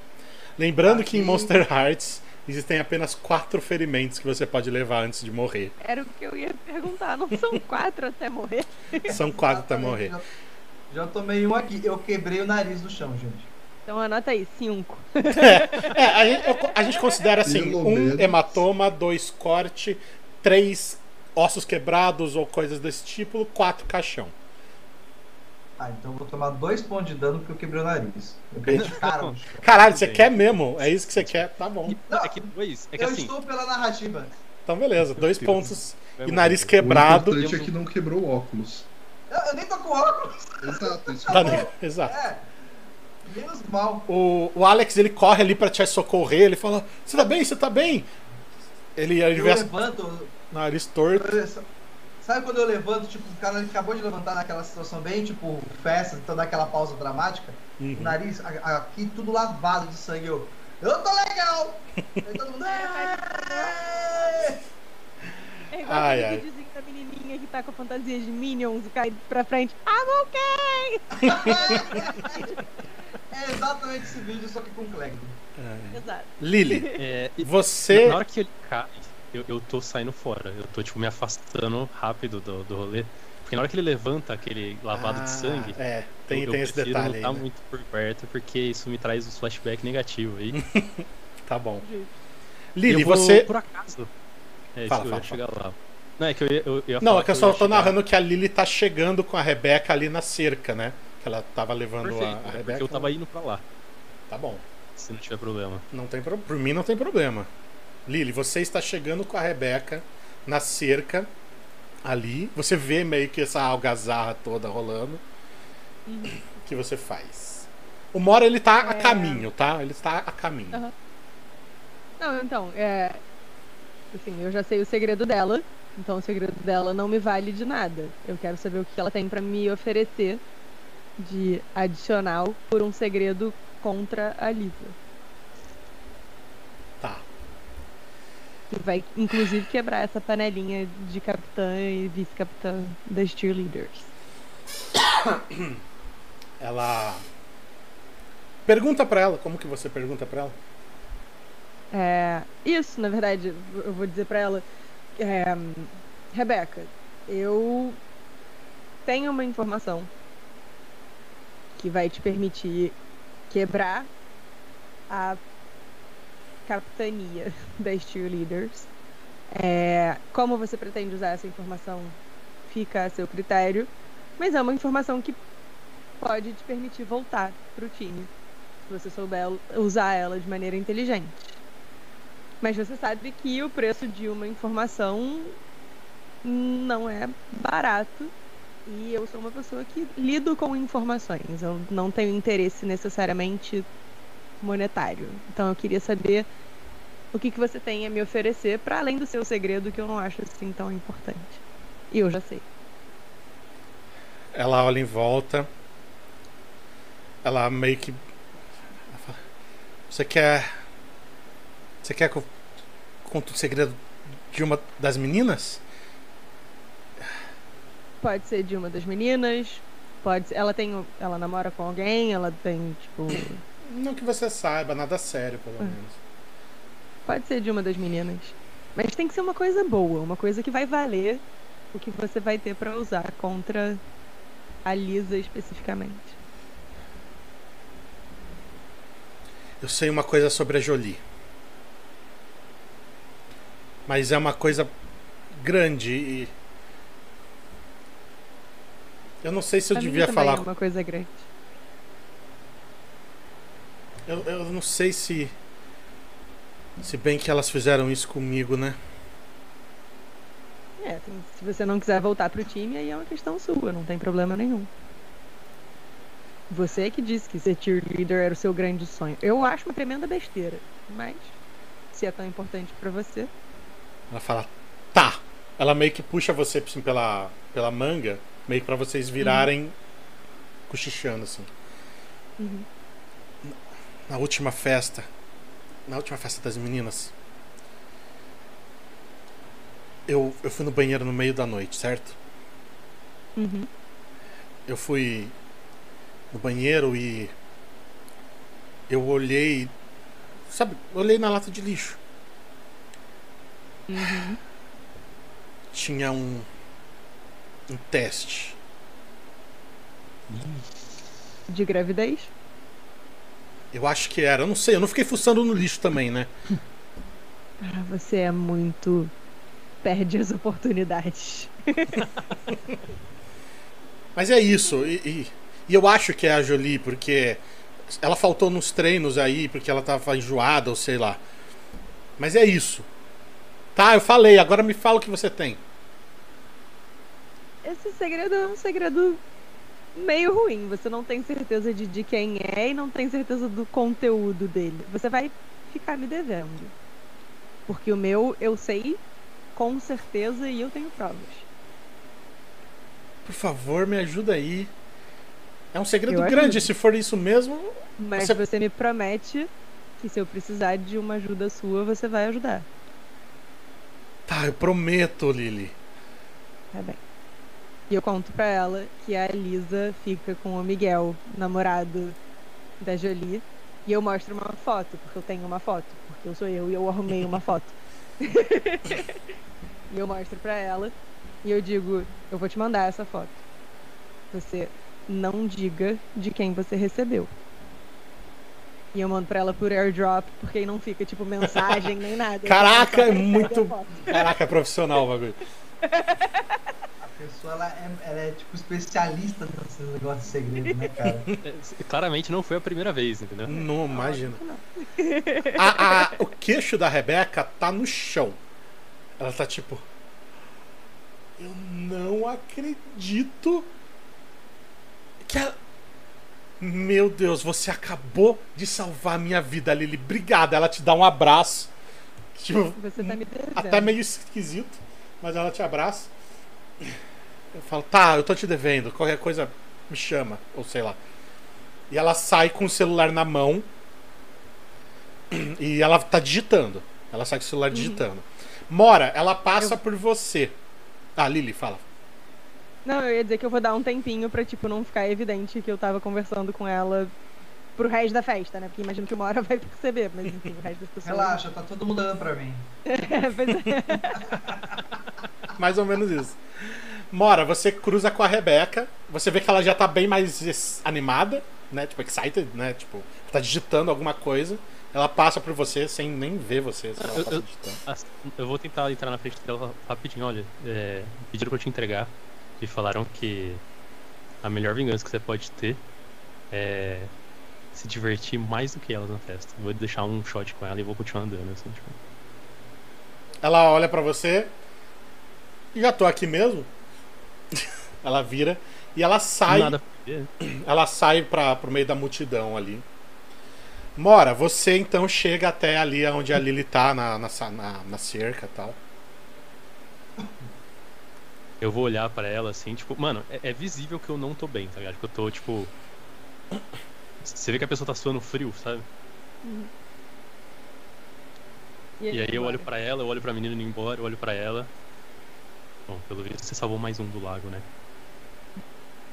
Lembrando que em Aqui. Monster Hearts existem apenas quatro ferimentos que você pode levar antes de morrer. Era o que eu ia perguntar. Não são quatro até morrer? São quatro até morrer. Já, já tomei um aqui. Eu quebrei o nariz no chão, gente. Então anota aí, cinco. É, a gente, eu- a gente considera assim: Pelo um menos. hematoma, dois corte, três ossos quebrados ou coisas desse tipo, quatro caixão. Ah, então eu vou tomar dois pontos de dano porque eu quebrei o nariz. Eu cara. Caralho, você quer mesmo? É isso que você quer? Tá bom. É que dois. É que eu assim. estou pela narrativa. Então, beleza. Dois pontos e nariz O quebrado. importante é que não quebrou o óculos. Eu, eu nem tô com óculos. Exato, isso Tá? Exato. É. Menos mal. O, o Alex ele corre ali pra te socorrer. Ele fala: Você tá bem? Você tá bem? Ele, ele Eu levanto. nariz torto. Sabe quando eu levanto, tipo, o cara acabou de levantar naquela situação bem, tipo, festa, então dá aquela pausa dramática? Uhum. O nariz, a- a- aqui tudo lavado de sangue. Eu, eu tô legal! Aí todo mundo. "É!" É igual Ai, aquele ai. videozinho da menininha que tá com a fantasia de Minions e cai pra frente. I'm okay! É exatamente esse vídeo, só que com Clegg. É. Exato. Lily, É, você. Na hora que ele cai, eu, eu tô saindo fora. Eu tô, tipo, me afastando rápido do, do rolê. Porque na hora que ele levanta aquele lavado Ah, de sangue, É, tem, eu, tem eu esse detalhe não estar né? muito por perto, porque isso me traz um flashback negativo aí. Tá bom. Eu vou, você. Por acaso. É Fala, eu fala, ia chegar lá. Não, é que eu ia, eu ia Não, é que eu eu só tô chegar- narrando que a Lily tá chegando com a Rebeca ali na cerca, né? Que ela tava levando Perfeito, a, a é porque Rebeca. eu tava indo pra lá, Tá bom. se não tiver problema. Não tem pro... Por mim não tem problema. Lily, você está chegando com a Rebeca na cerca ali. Você vê meio que essa algazarra toda rolando. Uhum. O que você faz? O Mora ele tá a É. caminho, tá? Ele está a caminho. Aham. Não, então, é. Assim, eu já sei o segredo dela. Então o segredo dela não me vale de nada. Eu quero saber o que ela tem pra me oferecer de adicional por um segredo contra a Lisa. Tá. Que vai, inclusive, quebrar essa panelinha de capitã e vice-capitã das cheerleaders. Ela. Pergunta pra ela. Como que você pergunta pra ela? É, isso, na verdade, eu vou dizer pra ela. É, Rebeca, eu tenho uma informação que vai te permitir quebrar a capitania das cheerleaders. É, como você pretende usar essa informação fica a seu critério, mas é uma informação que pode te permitir voltar pro time, se você souber usar ela de maneira inteligente. Mas você sabe que o preço de uma informação não é barato. E eu sou uma pessoa que lido com informações. Eu não tenho interesse necessariamente monetário. Então eu queria saber o que, que você tem a me oferecer para além do seu segredo que eu não acho assim tão importante. E eu já sei. Ela olha em volta. Ela meio que. ela fala, Você quer. Você quer que eu conte o segredo de uma das meninas? Pode ser de uma das meninas. Pode ser, ela tem. Ela namora com alguém, ela tem, tipo. Não que você saiba, nada sério, pelo Hum. menos. Pode ser de uma das meninas. Mas tem que ser uma coisa boa, uma coisa que vai valer o que você vai ter pra usar contra a Lisa especificamente. Eu sei uma coisa sobre a Jolie. Mas é uma coisa grande e. Eu não sei se eu mim devia também falar. É uma coisa grande. Eu, eu não sei se. Se bem que elas fizeram isso comigo, né? É, se você não quiser voltar pro time, aí é uma questão sua, não tem problema nenhum. Você que disse que ser cheerleader era o seu grande sonho. Eu acho uma tremenda besteira. Mas, se é tão importante pra você. Ela fala, tá. Ela meio que puxa você assim, pela, pela manga, meio que pra vocês virarem cochichando assim. Uhum. Na última festa, na última festa das meninas, eu, eu fui no banheiro no meio da noite, certo? Uhum. Eu fui no banheiro e eu olhei, sabe, olhei na lata de lixo. Uhum. Tinha um um teste. De gravidez? Eu acho que era, eu não sei, eu não fiquei fuçando no lixo também, né? Cara, você é muito. Perde as oportunidades. Mas é isso, e, e, e eu acho que é a Jolie, porque ela faltou nos treinos aí, porque ela tava enjoada ou sei lá. Mas é isso. Tá, eu falei, agora me fala o que você tem. Esse segredo é um segredo meio ruim. Você não tem certeza de, de quem é e não tem certeza do conteúdo dele. Você vai ficar me devendo. Porque o meu eu sei com certeza e eu tenho provas. Por favor, me ajuda aí. É um segredo Eu grande, ajudo. se for isso mesmo. Mas Você- você... me promete que se eu precisar de uma ajuda sua, você vai ajudar. Tá, eu prometo, Lily. Tá bem. E eu conto pra ela que a Lisa fica com o Miguel, namorado da Jolie. E eu mostro uma foto, porque eu tenho uma foto. Porque eu sou eu e eu arrumei uma foto. e eu mostro pra ela. E eu digo, eu vou te mandar essa foto. Você não diga de quem você recebeu. E eu mando pra ela por airdrop, porque aí não fica tipo mensagem nem nada. Caraca, é muito-. Caraca, é profissional o bagulho. A pessoa ela é, ela é tipo especialista nesse negócio de segredo, né, cara? Claramente não foi a primeira vez, entendeu? Não imagina. A, a- o queixo da Rebeca tá no chão. Ela tá tipo. Eu não acredito que ela. Meu Deus, você acabou de salvar a minha vida, Lily. Obrigada. Ela te dá um abraço. Tipo, Você tá me devendo. até meio esquisito, mas ela te abraça. Eu falo, tá, eu tô te devendo, qualquer coisa me chama, ou sei lá. E ela sai com o celular na mão e ela tá digitando. Ela sai com o celular digitando. Mora, ela passa por você. Ah, Lily, fala. Não, eu ia dizer que eu vou dar um tempinho pra, tipo, não ficar evidente que eu tava conversando com ela pro resto da festa, né? Porque imagino que uma hora vai perceber, mas enfim, o resto das pessoas. Relaxa, tá todo mundo dando pra mim. Pois é. Mais ou menos isso. Mora, você cruza com a Rebeca. Você vê que ela já tá bem mais animada, né? Tipo, excited, né? Tipo, tá digitando alguma coisa. Ela passa por você sem nem ver você. Eu- passa eu- Eu vou tentar entrar na frente dela rapidinho, olha. É, pediram pra eu te entregar e falaram que a melhor vingança que você pode ter é se divertir mais do que elas na festa. Vou deixar um shot com ela e vou continuar andando, assim, tipo. Ela olha pra você. Já tô aqui mesmo. ela vira e ela sai. Nada. Ela sai para pro meio da multidão ali. Mora, você então chega até ali onde a Lily tá, na, na, na, na cerca e tal. Eu vou olhar pra ela assim, tipo, mano, é, é visível que eu não tô bem, tá ligado? Que eu tô, tipo. Você vê que a pessoa tá suando frio, sabe? E aí eu olho pra ela, eu olho pra menina indo embora, eu olho pra ela. Bom, pelo visto você salvou mais um do lago, né?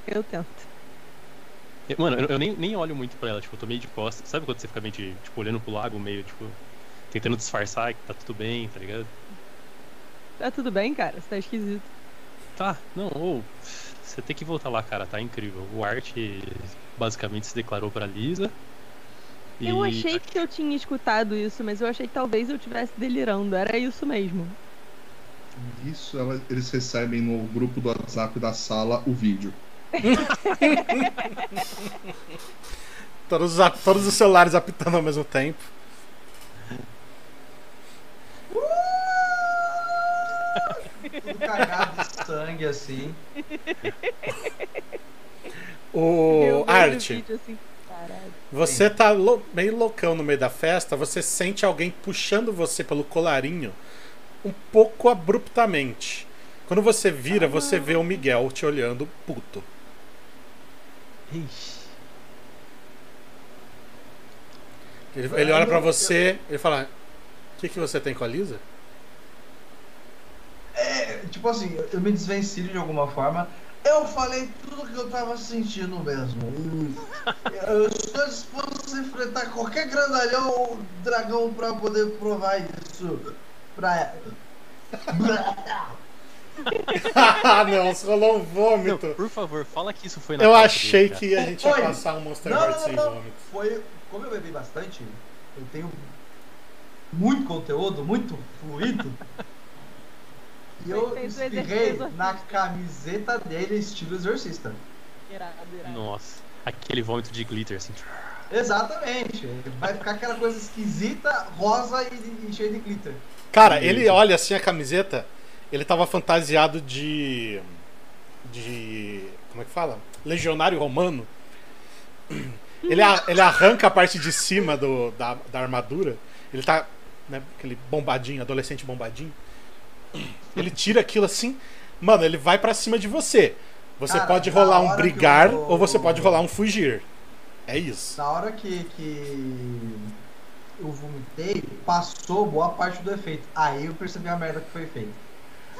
Eu tento. Eu- Mano, eu, eu nem, nem olho muito pra ela, tipo, eu tô meio de costas. Sabe quando você fica meio de, tipo, olhando pro lago, meio, tipo, tentando disfarçar que tá tudo bem, tá ligado? Tá tudo bem, cara? Você tá esquisito. Tá, não, ou. você tem que voltar lá, cara, tá incrível. O Art basicamente se declarou pra Lisa. E Eu achei que eu tinha escutado isso, mas eu achei que talvez eu estivesse delirando. Era isso mesmo. Isso ela- eles recebem no grupo do WhatsApp da sala o vídeo. Todos todos os celulares apitando ao mesmo tempo. Tudo cagado de sangue assim. O, Meu a Art, vídeo, assim, você tá lou- meio loucão no meio da festa, você sente alguém puxando você pelo colarinho um pouco abruptamente. Quando você vira, você vê o Miguel te olhando puto. Ixi. Ele, ele olha pra você e fala: O que, que você tem com a Lisa? É, tipo assim, eu- eu me desvencilho de alguma forma. Eu falei tudo que eu tava sentindo mesmo. Eu estou disposto a enfrentar qualquer grandalhão ou dragão pra poder provar isso. Pra. ah, não, rolou um Não, vômito. por favor, fala que isso foi na Eu achei dele, que a gente ia passar um Monster Não, não, sem não, não. vômito. Foi. Como eu bebi bastante, eu tenho muito conteúdo, muito fluido. E eu espirrei na camiseta dele, estilo exorcista. Irado, irado. Nossa, aquele vômito de glitter, assim. Exatamente. Vai ficar aquela coisa esquisita, rosa e, e cheia de glitter. Cara, Meu ele olha assim a camiseta, ele tava fantasiado de. de. como é que fala? Legionário romano. Ele, a- ele arranca a parte de cima do, da, da armadura. Ele tá. Né, aquele bombadinho, adolescente bombadinho. Ele tira aquilo assim. Mano, ele vai pra cima de você. Você Cara, pode rolar um brigar eu- ou você pode rolar um fugir. É isso. Na hora que, que eu vomitei, passou boa parte do efeito. Aí eu percebi a merda que foi feita.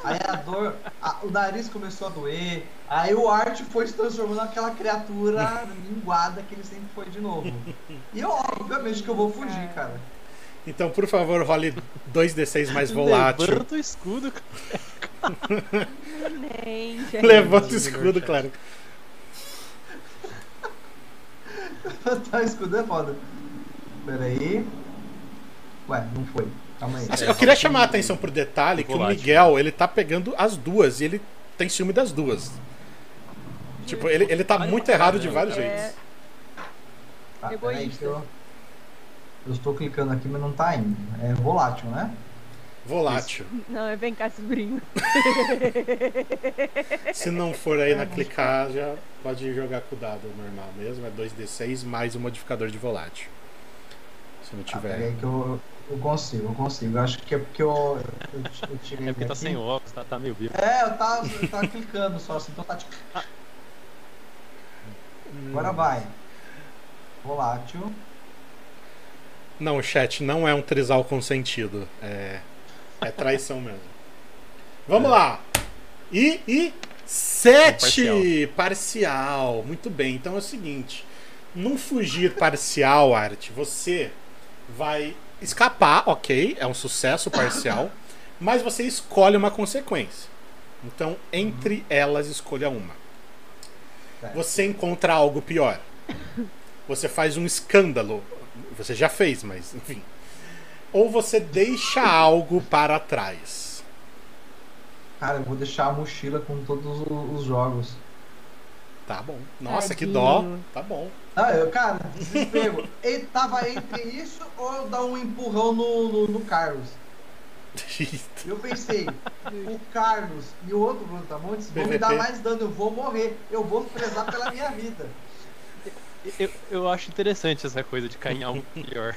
Aí a dor, a- o nariz começou a doer. Aí o Art foi se transformando naquela criatura linguada que ele sempre foi de novo. E eu, obviamente, que eu vou fugir, cara. Então, por favor, role 2d6 mais volátil. Levanta o escudo, cara. Nem. Levanta o escudo, claro. tá, o escudo é foda. Pera aí. Ué, não foi. Calma aí. Assim, eu queria chamar a atenção pro detalhe que o. Miguel, ele tá pegando as duas e ele tem ciúme das duas. Tipo, ele, ele tá muito errado de vários É. jeitos. Tá, peraí Egoísta. que eu, eu estou clicando aqui, mas não tá indo. É volátil, né? Volátil. Não, é vem cá, sobrinho. Se não for aí na clicar, já pode jogar com o dado normal mesmo. É 2d6 mais o modificador de volátil. Se não Tá, tiver. que eu, eu consigo, eu consigo. Eu acho que é porque eu, eu, eu tirei É porque tá aqui. sem óculos, tá, tá meio vivo. É, eu tava, eu tava clicando só assim, então tá tipo. Agora vai. Volátil. Não, chat, não é um trisal consentido. É, é traição mesmo. Vamos lá. E, e 7 parcial. Muito bem. Então é o seguinte: num fugir parcial, arte, você vai escapar, ok? É um sucesso parcial. mas você escolhe uma consequência. Então, entre elas, escolha uma. Certo. Você encontra algo pior. Você faz um escândalo. Você já fez, mas enfim. Ou você deixa algo para trás. Cara, eu vou deixar a mochila com todos os jogos. Tá bom. Nossa, que Tadinho. dó. Tá bom. Ah, eu, cara, desespero. Ele tava entre isso ou eu dar um empurrão no, no, no Carlos. Eu pensei, o Carlos e o outro Brutamontes vão me dar mais dano, eu vou morrer, eu vou prezar pela minha vida. Eu, eu acho interessante essa coisa de cair em algo pior.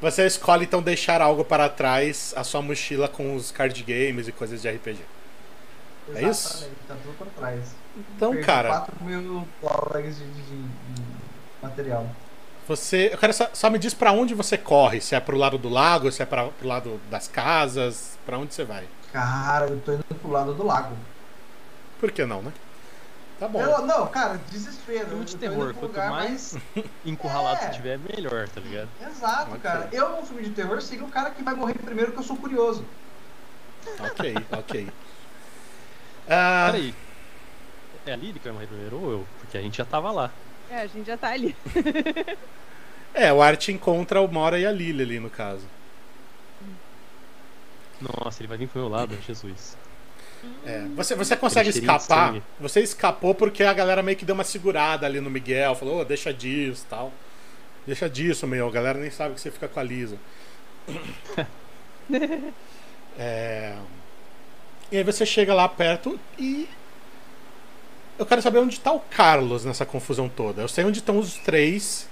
Você escolhe então deixar algo para trás, a sua mochila com os card games e coisas de RPG. É isso? Exatamente, tá tudo pra trás. Então, Perdi cara, 4 mil dólares de, de- de- material. você. Eu quero só, só me diz pra onde você corre. Se é pro lado do lago, se é para pro lado das casas, pra onde você vai. Cara, eu tô indo pro lado do lago. Por que não, né? Tá bom. Eu, não, cara, desespero. Filme de terror, quanto lugar mais encurralado É. você tiver, melhor, tá ligado? Exato, cara. Eu, num filme de terror, sigo o cara que vai morrer primeiro, que eu sou curioso. Ok, ok. Ah, Peraí. É a Lily que vai morrer primeiro ou eu? Porque a gente já tava lá. É, a gente já tá ali. é, o Art encontra o Mora e a Lily ali no caso. Nossa, ele vai vir pro meu lado, Jesus. É, você, você consegue escapar. Você escapou porque a galera meio que deu uma segurada ali no Miguel, falou, "Ô, deixa disso tal. Deixa disso, meu. A galera nem sabe que você fica com a Lisa. É, E aí você chega lá perto e. Eu quero saber onde tá o Carlos nessa confusão toda. Eu sei onde estão os três.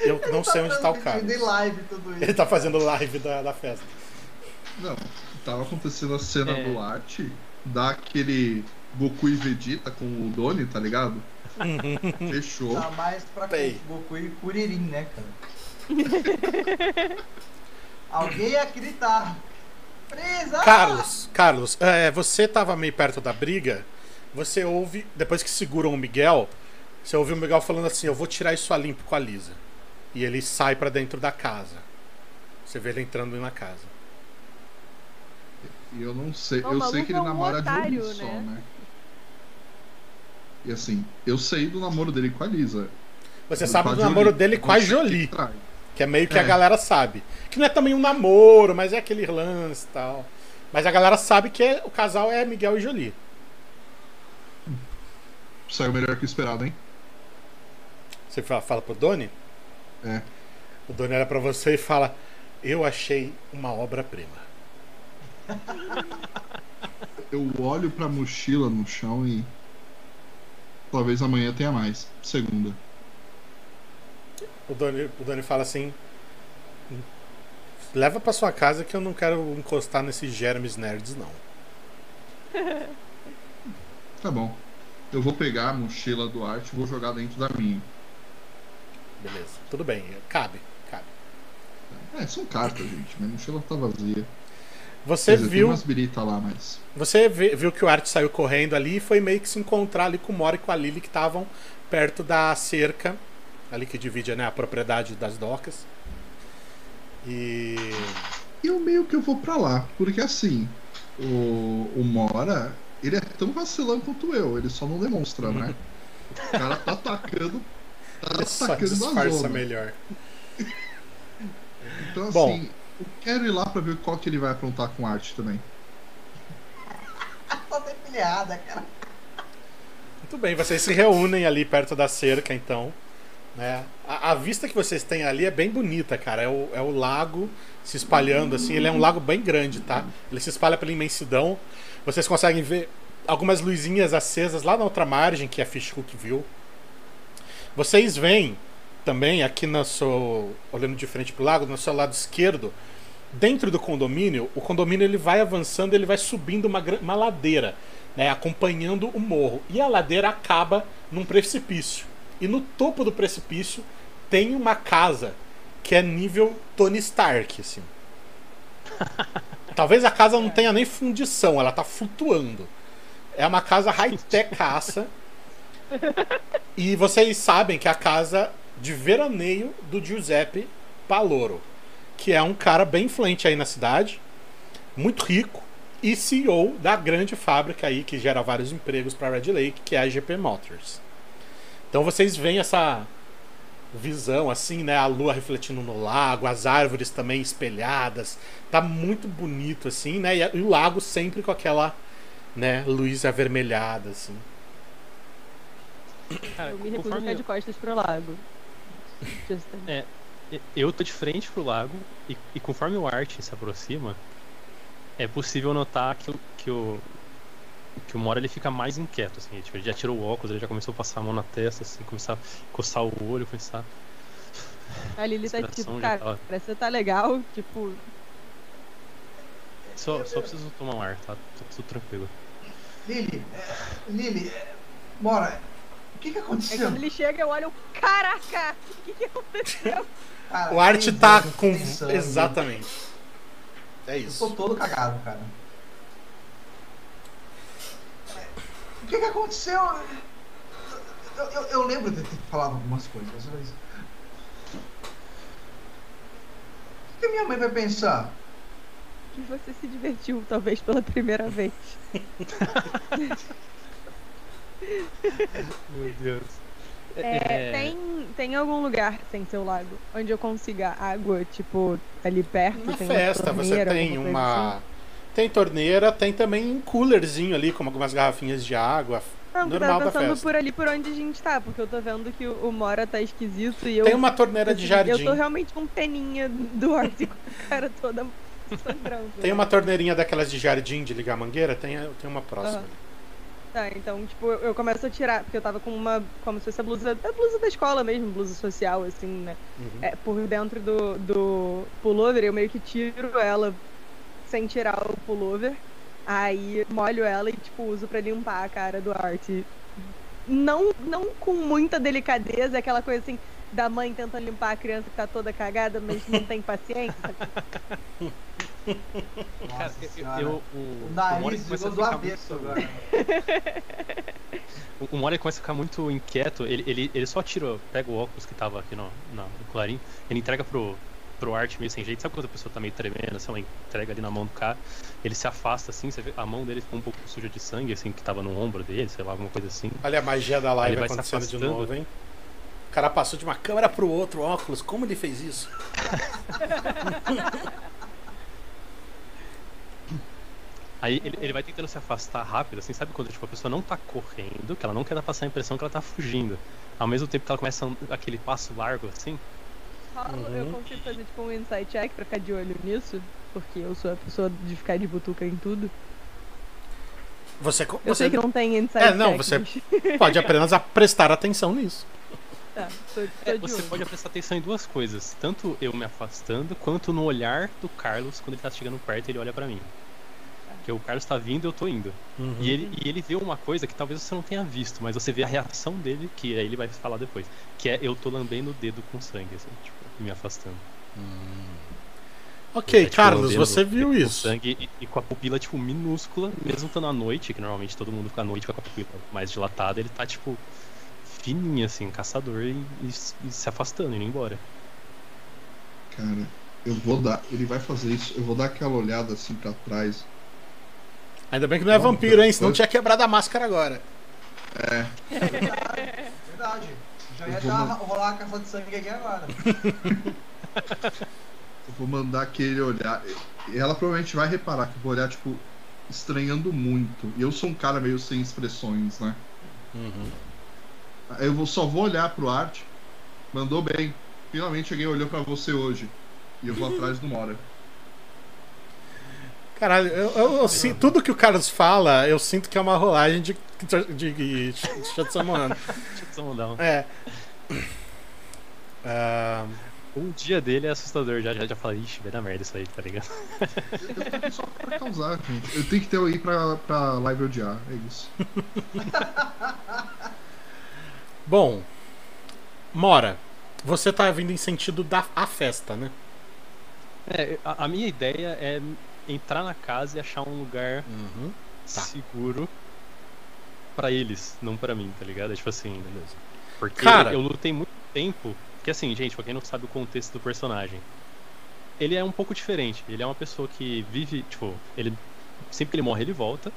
Eu não sei onde tá o Carlos. Ele live tudo isso. Ele tá fazendo live da, da festa. Não, tava acontecendo a cena É. do arte daquele Goku e Vegeta com o Doni, tá ligado? Fechou. Tá mais pra Pei. Goku e Kuririn, né, cara? Alguém ia gritar. Presa! Carlos, Carlos, é, você tava meio perto da briga. Você ouve, depois que seguram o Miguel, você ouve o Miguel falando assim: Eu vou tirar isso a limpo com a Lisa. E ele sai pra dentro da casa. Você vê ele entrando na casa. E eu não sei, O eu sei que ele é um namora de otário, um só, né? né? E assim, eu sei do namoro dele com a Lisa. Você sabe a do namoro Jolie. dele com a que Jolie, que é meio que a É. galera sabe. Que não é também um namoro, mas é aquele lance e tal. Mas a galera sabe que é- o casal é Miguel e Jolie. Saiu melhor que o esperado, hein? Você fala, fala pro Doni? É. O Doni olha pra você e fala: Eu achei uma obra-prima. Eu olho pra mochila no chão e. Talvez amanhã tenha mais. Segunda. O Doni, o Doni fala assim: Leva pra sua casa que eu não quero encostar nesses germes nerds, não. Tá bom. Eu vou pegar a mochila do arte e vou jogar dentro da minha. Beleza, tudo bem, cabe, cabe. É, são cartas, gente. Minha mochila tá vazia. Você dizer, viu, umas birita lá, mas. você viu que o Art saiu correndo ali e foi meio que se encontrar ali com o Mora e com a Lily que estavam perto da cerca, ali que divide né, a propriedade das docas. E. Eu meio que eu vou pra lá. Porque assim, o, o Mora, ele é tão vacilão quanto eu. Ele só não demonstra, né? O cara tá atacando. Tá Ele só atacando na disfarça zona. melhor. Então assim, Bom. eu quero ir lá pra ver qual que ele vai aprontar com arte também. Tá depilhada, cara. Muito bem, vocês se reúnem ali perto da cerca, então. Né? A, a vista que vocês têm ali é bem bonita, cara. É o, é o lago se espalhando, assim. Ele é um lago bem grande, tá? Ele se espalha pela imensidão. Vocês conseguem ver algumas luzinhas acesas lá na outra margem, que é Fishhook View. Vocês veem também aqui no seu. olhando de frente pro lago, no seu lado esquerdo, dentro do condomínio, o condomínio ele vai avançando, ele vai subindo uma, uma ladeira, né, acompanhando o morro. E a ladeira acaba num precipício. E no topo do precipício tem uma casa que é nível Tony Stark, assim. Talvez a casa não tenha nem fundição, ela tá flutuando. É uma casa high-tech caça. E vocês sabem que é a casa de veraneio do Giuseppe Paloro, que é um cara bem influente aí na cidade, muito rico e CEO da grande fábrica aí que gera vários empregos para Red Lake, que é a GP Motors. Então vocês veem essa visão assim, né, a lua refletindo no lago, as árvores também espelhadas. Tá muito bonito assim, né? E, o lago sempre com aquela, né, luz avermelhada assim. Cara, Eu me recuso a conforme ficar de costas pro lago. É. eu tô de frente pro lago e, e conforme o Art se aproxima, é possível notar que, o- que o que o Mora ele fica mais inquieto, assim, tipo, ele já tirou o óculos, ele já começou a passar a mão na testa, assim, começar a coçar o olho, começar. A Lily tá tipo, cara, tava- parece que você tá legal, tipo, Só, só preciso tomar um ar, tá? Tô tudo tranquilo. Lili, é, Lili, é, Mora, o que que Aí aconteceu? quando ele chega, eu olho, caraca, o que que aconteceu? Cara, O Art tá com exatamente. É Eu tô isso. todo cagado, cara. É, O que que aconteceu? Eu, eu- eu lembro de ter falado algumas coisas, mas. O que minha mãe vai pensar? Que você se divertiu, talvez pela primeira vez. Meu Deus. É, Tem, tem algum lugar sem seu lago onde eu consiga água, tipo, ali perto? Na tem uma festa você torneira, tem alguma coisa uma. assim? Tem torneira, tem também um coolerzinho ali com algumas garrafinhas de água. Não, normal pensando festa. por ali por onde a gente tá, porque eu tô vendo que o, Mora tá esquisito e eu. Tem uma torneira de jardim. Eu tô realmente com peninha do a cara toda sangrando. Tem uma torneirinha daquelas de jardim de ligar mangueira? Tem, tem uma próxima. Aham. Tá, então, tipo, eu eu começo a tirar, porque eu tava com uma, como se fosse a blusa, a blusa da escola mesmo, blusa social, assim, né? Uhum. É, por dentro do, do pullover, eu meio que tiro ela sem tirar o pullover. Aí molho ela e, tipo, uso pra limpar a cara do Art. Não, não com muita delicadeza, aquela coisa assim, da mãe tentando limpar a criança que tá toda cagada, mas não tem paciência. sabe? Cara, Nossa eu, eu, o, O nariz começa a ficar avesso muito- agora. O- Mori começa a ficar muito inquieto. Ele, ele, ele só tira, pega o óculos que tava aqui no, na- no clarim, ele entrega pro, pro Art meio sem jeito. Sabe quando a pessoa tá meio tremendo, assim, ela entrega ali na mão do cara, ele se afasta assim, você vê, a mão dele ficou um pouco suja de sangue, assim, que tava no ombro dele, sei lá, alguma coisa assim. Olha a magia da live vai acontecendo de novo, hein? O cara passou de uma câmera pro outro óculos. Como ele fez isso? Aí ele, ele vai tentando se afastar rápido, assim, sabe quando tipo, a pessoa não tá correndo, que ela não quer dar passar a impressão que ela tá fugindo. Ao mesmo tempo que ela começa aquele passo largo, assim, Rola- Eu Uhum. consigo fazer, tipo, um insight check pra ficar de olho nisso, porque eu sou a pessoa de ficar de butuca em tudo. Você, co- Eu você sei que não tem insight É, não, check, você- mas- pode apenas a prestar atenção nisso. Tá, tô, tô É, de você olho. pode prestar atenção em duas coisas, tanto eu me afastando, quanto no olhar do Carlos quando ele tá chegando perto e ele olha pra mim. Porque o Carlos tá vindo, eu tô indo. Uhum. E ele, e ele vê uma coisa que talvez você não tenha visto, mas você vê a reação dele, que aí ele vai falar depois. Que é eu tô lambendo o dedo com sangue, assim, tipo, me afastando. Ok, Ele tá, tipo, Carlos, você viu isso. Sangue e, e com a pupila, tipo, minúscula, mesmo estando à noite, que normalmente todo mundo fica à noite com a pupila mais dilatada, ele tá, tipo, fininho, assim, caçador e, e e se afastando, indo embora. Cara, eu vou dar. Ele vai fazer isso, eu vou dar aquela olhada assim pra trás. Ainda bem que não é vampiro, hein? Senão tinha quebrado a máscara agora. É, Verdade, verdade. Já ia dar, man- rolar a caça de sangue aqui agora. eu vou mandar aquele olhar. Ela provavelmente vai reparar que eu vou olhar, tipo, estranhando muito. E eu sou um cara meio sem expressões, né? Uhum. Aí eu vou, só vou olhar pro Art. Mandou bem. Finalmente alguém olhou pra você hoje. E eu vou atrás do Mora. Caralho, eu, eu- eu sinto- tudo que o Carlos fala, eu sinto que é uma rolagem de, de, de, de eu É. Ah, Um dia dele é assustador, já, já, já falei, ixi, vai dar merda isso aí, tá ligado? Eu tô aqui só pra causar, gente. Eu tenho que ter eu ir pra, pra live odiar. É isso. bom, Mora, você tá vindo em sentido da a festa, né? É, a, a minha ideia é entrar na casa e achar um lugar Uhum. Tá. seguro pra eles, não pra mim, tá ligado? É tipo assim, Beleza. Porque Cara- eu lutei muito tempo. Que assim, gente, pra quem não sabe o contexto do personagem, ele é um pouco diferente. Ele é uma pessoa que vive, tipo, ele sempre que ele morre, ele volta.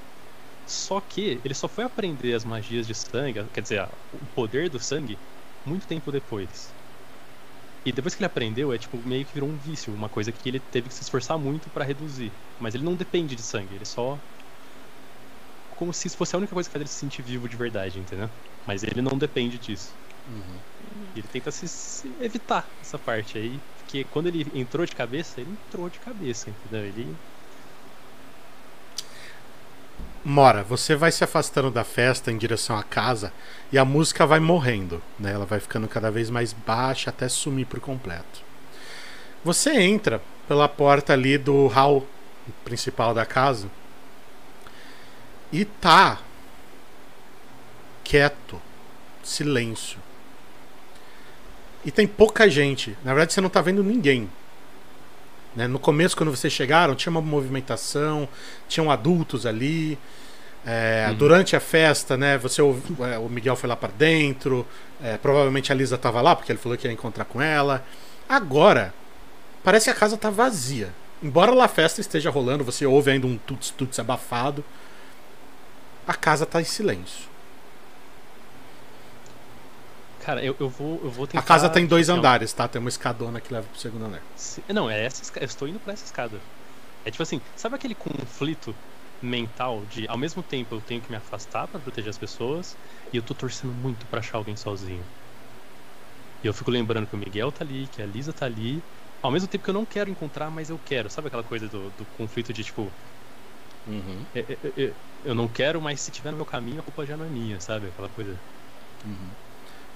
Só que ele só foi aprender as magias de sangue, quer dizer, o poder do sangue, muito tempo depois. E depois que ele aprendeu, é tipo meio que virou um vício, uma coisa que ele teve que se esforçar muito pra reduzir. Mas ele não depende de sangue, ele só como se isso fosse a única coisa que faz ele se sentir vivo de verdade, entendeu? Mas ele não depende disso. Uhum. Ele tenta se, se evitar essa parte aí. Porque quando ele entrou de cabeça, ele entrou de cabeça, entendeu? Ele. Mora, você vai se afastando da festa em direção à casa e a música vai morrendo, né? Ela vai ficando cada vez mais baixa até sumir por completo. Você entra pela porta ali do hall principal da casa e tá quieto, silêncio. E tem pouca gente. Na verdade, você não tá vendo ninguém. Né? No começo, quando vocês chegaram, tinha uma movimentação, tinham adultos ali. É, Uhum. Durante a festa, né? Você ouv- é, o Miguel foi lá para dentro. é, provavelmente a Lisa tava lá porque ele falou que ia encontrar com ela. Agora, parece que a casa tá vazia. Embora lá a festa esteja rolando, você ouve ainda um tuts tuts abafado. A casa tá em silêncio. Cara, eu, eu vou. Eu vou tentar. A casa tem dois andares, tá? Tem uma escadona que leva pro segundo andar. se- Não, é essa escada. Eu estou indo pra essa escada. É tipo assim, sabe aquele conflito mental de ao mesmo tempo eu tenho que me afastar pra proteger as pessoas e eu tô torcendo muito pra achar alguém sozinho. E eu fico lembrando que o Miguel tá ali, que a Lisa tá ali, ao mesmo tempo que eu não quero encontrar, mas eu quero. Sabe aquela coisa do, do conflito de tipo Uhum, Eu, eu- eu- eu não quero, mas se tiver no meu caminho, a culpa já não é minha, sabe? Aquela coisa. uhum.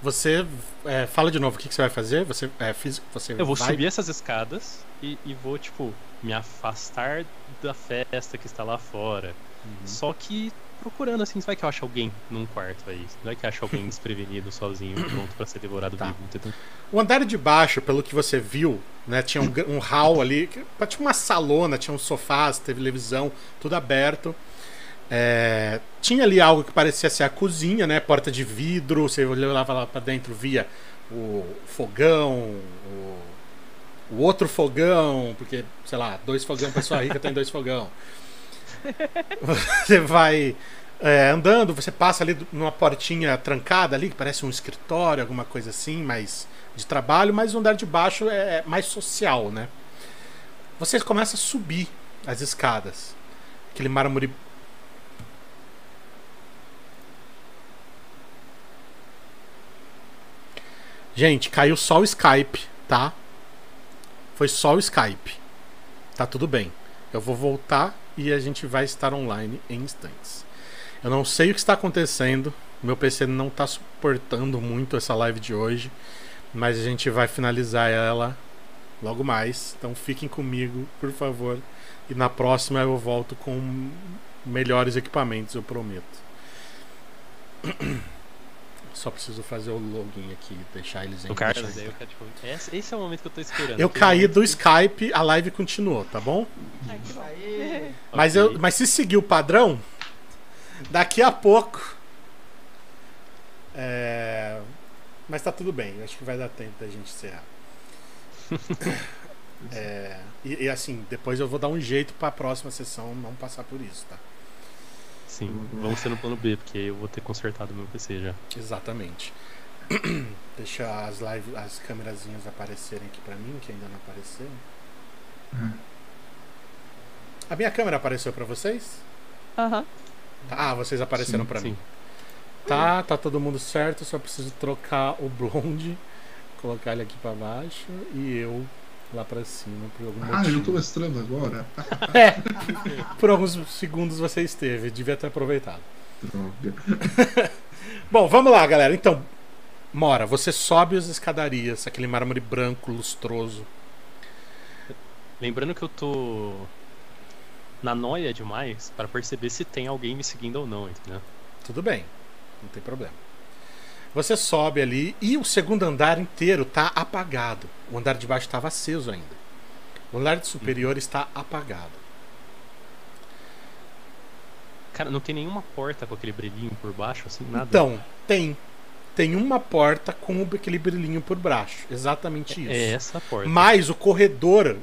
Você é, fala de novo o que, que você vai fazer? Você é físico? Você Eu vou vai... subir essas escadas e, e vou, tipo, me afastar da festa que está lá fora. Uhum. Só que procurando, assim, vai que eu acho alguém num quarto aí. Vai que eu acho alguém desprevenido, sozinho, pronto pra ser devorado Tá. vivo? O andar de baixo, pelo que você viu, né, tinha um, um hall ali, tinha uma salona, tinha uns sofás, televisão, tudo aberto. É, tinha ali algo que parecia ser a cozinha, né, porta de vidro, você olhava lá pra dentro, via o fogão, o, o outro fogão, porque, sei lá, dois fogão, pessoa rica tem dois fogão. Você vai é, andando, você passa ali numa portinha trancada ali, que parece um escritório, alguma coisa assim, mas de trabalho, mas o andar de baixo é mais social, né? Você começa a subir as escadas. Aquele mármore. Gente, caiu só o Skype, tá? Foi só o Skype. Tá tudo bem. Eu vou voltar e a gente vai estar online em instantes. Eu não sei o que está acontecendo. Meu PC não está suportando muito essa live de hoje. Mas a gente vai finalizar ela logo mais. Então fiquem comigo, por favor. E na próxima eu volto com melhores equipamentos, eu prometo. Só preciso fazer o login aqui, deixar eles em cara, eu quero, tipo, esse, esse é o momento que eu tô esperando. Eu caí do Skype, a live continuou, tá bom? Ai, Mas, eu, mas se seguir o padrão, daqui a pouco. É, mas tá tudo bem, acho que vai dar tempo da gente encerrar. É, e, e assim, depois eu vou dar um jeito pra próxima sessão não passar por isso, tá? Sim, vamos ser no plano B, porque aí eu vou ter consertado meu PC já. Exatamente. Deixa as live, as câmerazinhas aparecerem aqui pra mim, que ainda não apareceram. Uhum. A minha câmera apareceu pra vocês? Aham. Ah, vocês apareceram Sim, pra sim. mim. Tá, tá todo mundo certo, só preciso trocar o blonde, colocar ele aqui pra baixo e eu lá pra cima por algum Ah, eu tô motivo. mestrando agora? É, por alguns segundos você esteve, devia ter aproveitado. Droga. Bom, vamos lá, galera. Então, Mora, você sobe as escadarias, aquele mármore branco, lustroso. Lembrando que eu tô na noia demais para perceber se tem alguém me seguindo ou não, entendeu? Tudo bem, não tem problema. Você sobe ali e o segundo andar inteiro tá apagado. O andar de baixo estava aceso ainda. O andar de superior está apagado. Cara, não tem nenhuma porta com aquele brilhinho por baixo, assim, nada. Então, tem. Tem uma porta com aquele brilhinho por baixo. Exatamente isso. é essa porta. Mas o corredor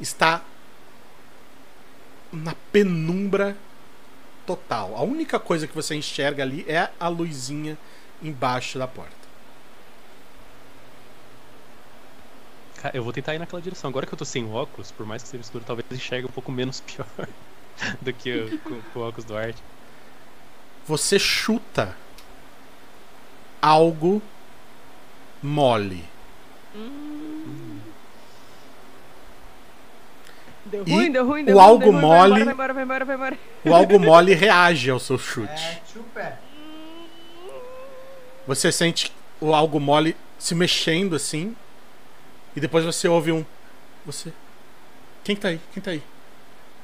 está na penumbra total. A única coisa que você enxerga ali é a luzinha embaixo da porta. Cara, eu vou tentar ir naquela direção. Agora que eu tô sem óculos, por mais que seja escuro, talvez enxergue um pouco menos pior do que o- com, com o óculos do Art. Você chuta algo mole. Deu E ruim, deu ruim, o deu ruim. algo deu ruim, mole- Vai embora, vai embora, vai embora. O algo mole reage ao seu chute. é, chupé. Você sente o algo mole se mexendo assim. E depois você ouve um. Você. Quem tá aí? Quem tá aí?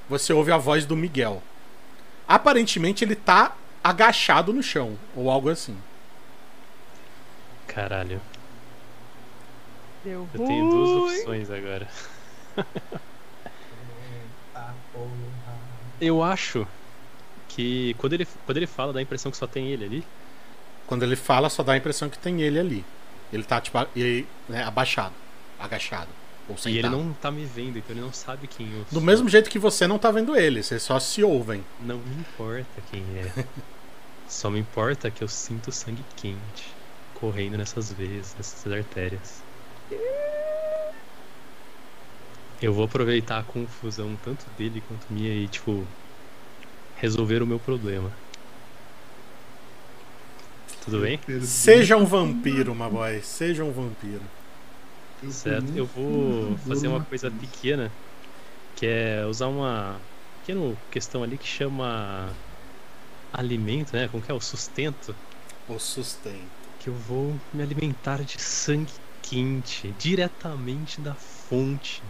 Você ouve a voz do Miguel. Aparentemente ele tá agachado no chão. Ou algo assim. Caralho, Deu eu ruim. tenho duas opções agora. Eu acho que quando ele, quando ele fala, dá a impressão que só tem ele ali. Quando ele fala, só dá a impressão que tem ele ali. Ele tá, tipo, ele, né, abaixado. Agachado. Ou sentado. E ele não tá me vendo, então ele não sabe quem eu Do sou. mesmo jeito que você não tá vendo ele. Vocês só se ouvem. Não me importa quem é. Só me importa que eu sinto sangue quente correndo nessas veias, nessas artérias. Eu vou aproveitar a confusão tanto dele quanto minha e, tipo, resolver o meu problema. Tudo bem? Seja um vampiro, my boy. Seja um vampiro. Certo, eu vou fazer uma coisa pequena, que é usar uma pequeno questão ali que chama alimento, né? Como que é? O sustento. O sustento. Que eu vou me alimentar de sangue quente, diretamente da fonte.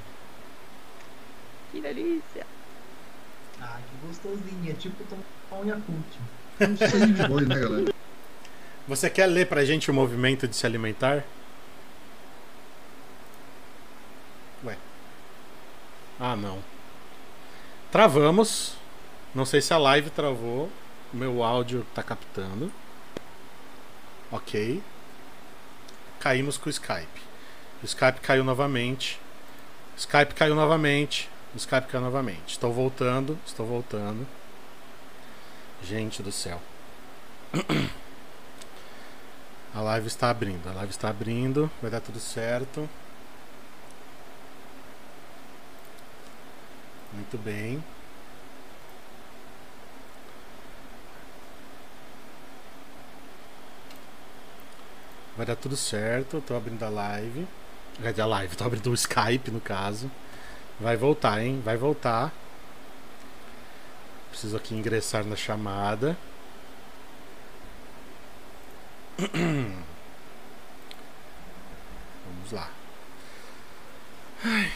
Que delícia. Ah, que gostosinho. É tipo tomar um Yakult. Um sangue de boi, né, galera? Você quer ler pra gente o movimento de se alimentar? Ué. Ah, não. Travamos. Não sei se a live travou. Meu áudio tá captando. Ok. Caímos com o Skype. O Skype caiu novamente. O Skype caiu novamente. O Skype caiu novamente. Estou voltando. Estou voltando. Gente do céu. A live está abrindo. A live está abrindo. Vai dar tudo certo. Muito bem. Vai dar tudo certo. Tô abrindo a live. Cadê a live? Tô abrindo o Skype, no caso. Vai voltar, hein? Vai voltar. Preciso aqui ingressar na chamada. Vamos lá. Ai.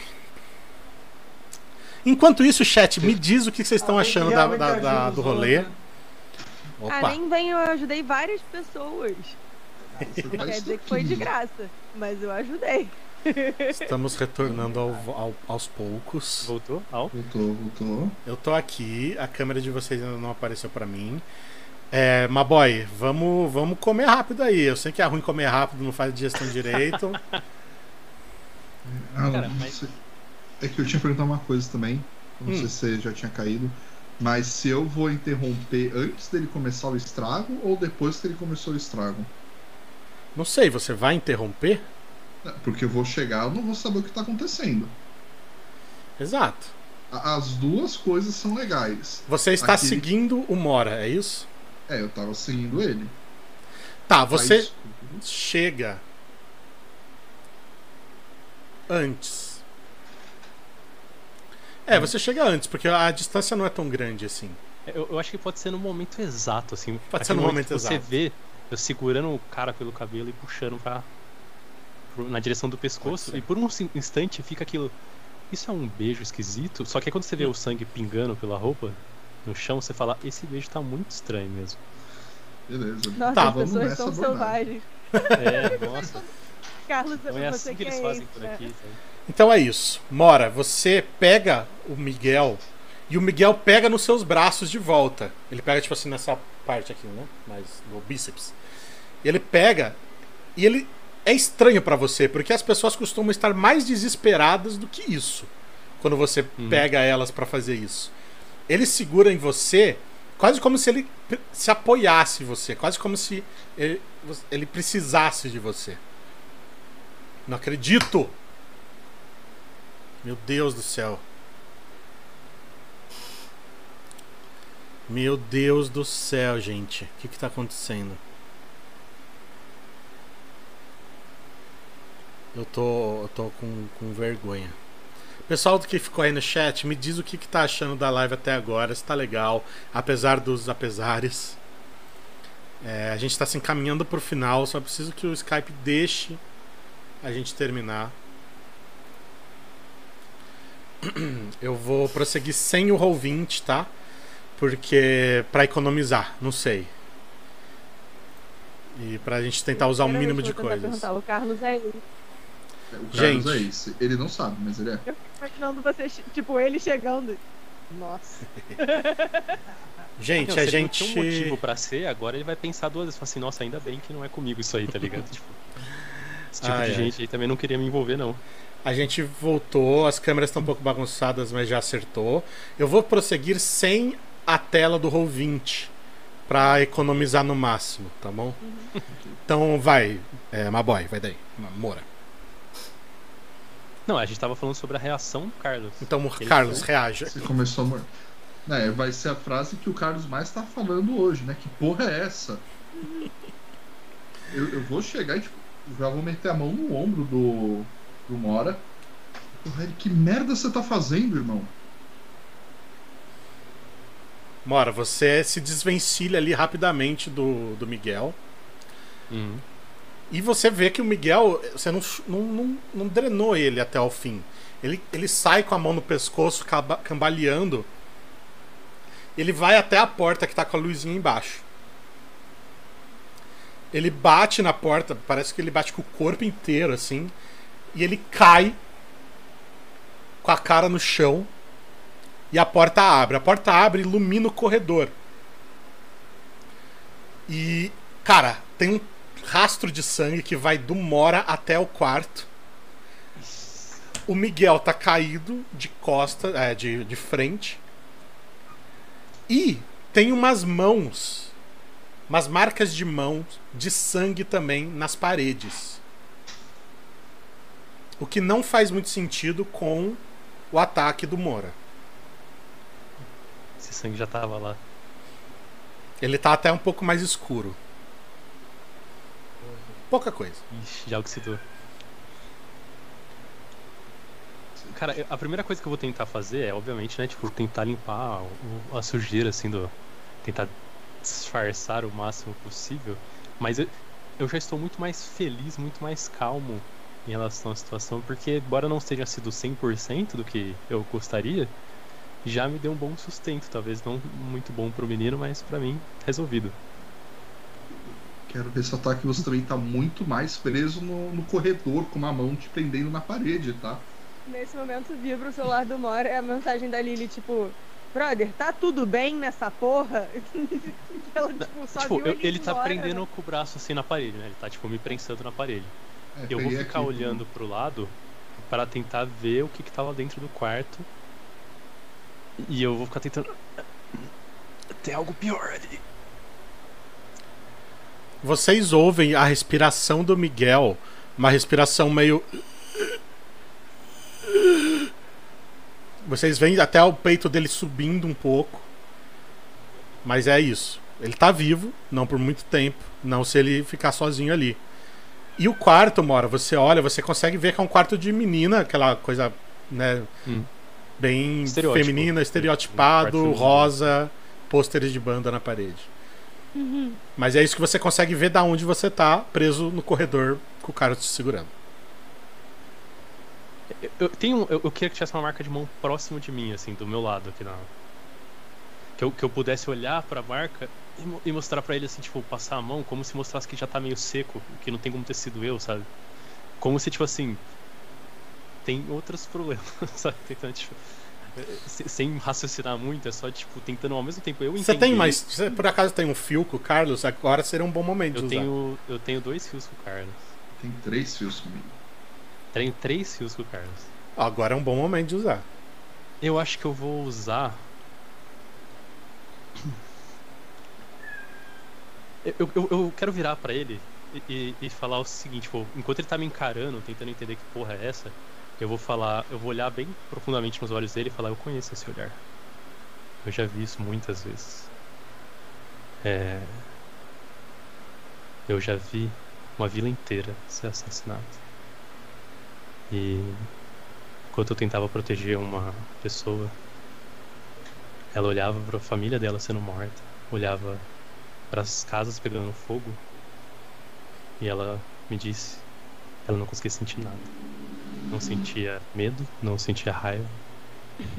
Enquanto isso, chat, me diz o que vocês estão achando da, da- da- do rolê. né? Ah, Opa, nem vem, eu ajudei várias pessoas. Não quer dizer que foi de graça, mas eu ajudei. estamos retornando ao- ao- aos poucos. Voltou? Al? Voltou, voltou. Eu tô aqui, a câmera de vocês ainda não apareceu pra mim. É, Maboy, vamos, vamos comer rápido aí. Eu sei que é ruim comer rápido, não faz digestão direito. Ah, Cara, mas-. É que eu tinha que perguntar uma coisa também. Não Hum. sei se você já tinha caído. Mas se eu vou interromper antes dele começar o estrago ou depois que ele começou o estrago? Não sei, você vai interromper? Porque eu vou chegar, eu não vou saber o que tá acontecendo. Exato. As duas coisas são legais. Você está Aqui. seguindo o Mora, é isso? É, eu tava seguindo ele. Tá, você Mas- chega antes. É, você chega antes, porque a distância não é tão grande assim. Eu, eu acho que pode ser no momento exato, assim. Pode Aquele ser no momento que Você exato. vê eu segurando o cara pelo cabelo e puxando pra, pro- na direção do pescoço. E por um instante fica aquilo. Isso é um beijo esquisito? Só que aí quando você vê o sangue pingando pela roupa no chão, você fala: Esse beijo tá muito estranho mesmo. Beleza. Nossa, Tá, as vamos pessoas são selvagens. É, nossa. Carlos, Não é você assim que eles fazem isso, por né? aqui. sabe? Então é isso. Mora, você pega o Miguel e o Miguel pega nos seus braços de volta. Ele pega, tipo assim, nessa parte aqui, né? Mais no bíceps. E ele pega e ele é estranho pra você, porque as pessoas costumam estar mais desesperadas do que isso. Quando você Uhum. pega elas pra fazer isso. Ele segura em você quase como se ele se apoiasse em você, quase como se ele, ele precisasse de você. Não acredito! Meu Deus do céu. Meu Deus do céu, gente. O que que tá acontecendo? Eu tô, eu tô com, com vergonha. Pessoal que ficou aí no chat, me diz o que, que tá achando da live até agora, se tá legal, apesar dos apesares. É, a gente tá se encaminhando pro final, só preciso que o Skype deixe a gente terminar. Eu vou prosseguir sem o Roll20, tá? Porque para economizar, não sei. E pra gente tentar usar o mínimo de coisas. O Carlos é ele. É, O Carlos Gente. é esse. Ele não sabe, mas ele é. Eu fico imaginando você, tipo, ele chegando. Nossa. Gente, Não, a se ele não gente. tinha um motivo pra ser, agora ele vai pensar duas vezes. Fala assim, nossa, ainda bem que não é comigo isso aí, tá ligado? tipo, esse tipo Ai, de ai. gente aí também não queria me envolver, não. A gente voltou, as câmeras estão um pouco bagunçadas, mas já acertou. Eu vou prosseguir sem a tela do Roll20 para economizar no máximo, tá bom? Então vai, é, Maboy, vai daí, Moura. Não, a gente tava falando sobre a reação do Carlos. Então, Ele Carlos, foi- reaja. Você começou a morrer. É, vai ser a frase que o Carlos mais tá falando hoje, né? Que porra é essa? Eu, eu vou chegar e tipo, já vou meter a mão no ombro do, do Mora. Porra, ele, que merda você tá fazendo, irmão? Mora, você se desvencilha ali rapidamente do, do Miguel. Uhum. E você vê que o Miguel, você não, não, não, não drenou ele até o fim. Ele, ele sai com a mão no pescoço, cambaleando. Ele vai até a porta que tá com a luzinha embaixo. Ele bate na porta, parece que ele bate com o corpo inteiro, assim. E ele cai com a cara no chão. E a porta abre. A porta abre e ilumina o corredor. E, cara, tem um rastro de sangue que vai do Mora até o quarto. O Miguel tá caído de costa, é, de, de frente. E tem umas mãos, umas marcas de mãos de sangue também nas paredes. O que não faz muito sentido com o ataque do Mora. Esse sangue já tava lá. Ele tá até um pouco mais escuro. Pouca coisa. Ixi, já oxidou. Cara, a primeira coisa que eu vou tentar fazer é, obviamente, né, tipo, tentar limpar a sujeira, assim, do. Tentar disfarçar o máximo possível. Mas eu, eu já estou muito mais feliz, muito mais calmo em relação à situação, porque, embora não tenha sido 100% do que eu gostaria, já me deu um bom sustento. Talvez não muito bom pro menino, mas pra mim, resolvido. Quero ressaltar que você também tá muito mais preso no, no corredor, com uma mão te prendendo na parede, tá? Nesse momento vibra o celular do Mora é a mensagem da Lily, tipo, brother, tá tudo bem nessa porra? Ela, tipo, só Tipo, viu eu- ele, ele tá prendendo né? com o braço assim na parede, né? Ele tá, tipo, me prensando na parede. É, Eu vou ficar aqui, olhando pro lado para tentar ver o que que tá lá dentro do quarto. E eu vou ficar tentando. Tem algo pior ali. Vocês ouvem a respiração do Miguel, uma respiração meio. Vocês veem até o peito dele subindo um pouco. Mas é isso. Ele tá vivo, não por muito tempo, não se ele ficar sozinho ali. E o quarto, Mora, você olha, você consegue ver que é um quarto de menina, aquela coisa, né, Hum. bem feminina, Um estereotipado, feminino. rosa, pôsteres de banda na parede. Mas é isso que você consegue ver da onde você tá, preso no corredor com o cara te segurando. Eu, eu tenho. Eu, eu queria que tivesse uma marca de mão próximo de mim, assim, do meu lado aqui na. Que eu, que eu pudesse olhar pra marca e, e mostrar pra ele, assim, tipo, passar a mão como se mostrasse que já tá meio seco, que não tem como ter sido eu, sabe? Como se, tipo assim. Tem outros problemas, sabe? Tentando, tipo. Se- Sem raciocinar muito, é só, tipo, tentando ao mesmo tempo eu Você entender. tem mais. Você por acaso tem um fio com o Carlos? Agora seria um bom momento de Eu usar. tenho, eu tenho dois fios com o Carlos. Tem três fios comigo. Tenho três fios com o Carlos. Agora é um bom momento de usar. Eu acho que eu vou usar. Eu, eu, eu- quero virar pra ele e, e- e falar o seguinte, tipo, enquanto ele tá me encarando, tentando entender que porra é essa, eu vou falar, eu vou olhar bem profundamente nos olhos dele e falar, eu conheço esse olhar. Eu já vi isso muitas vezes. É... Eu já vi uma vila inteira ser assassinada. E enquanto eu tentava proteger uma pessoa, ela olhava para a família dela sendo morta, olhava para as casas pegando fogo, e ela me disse ela não conseguia sentir nada. Não sentia medo, não sentia raiva,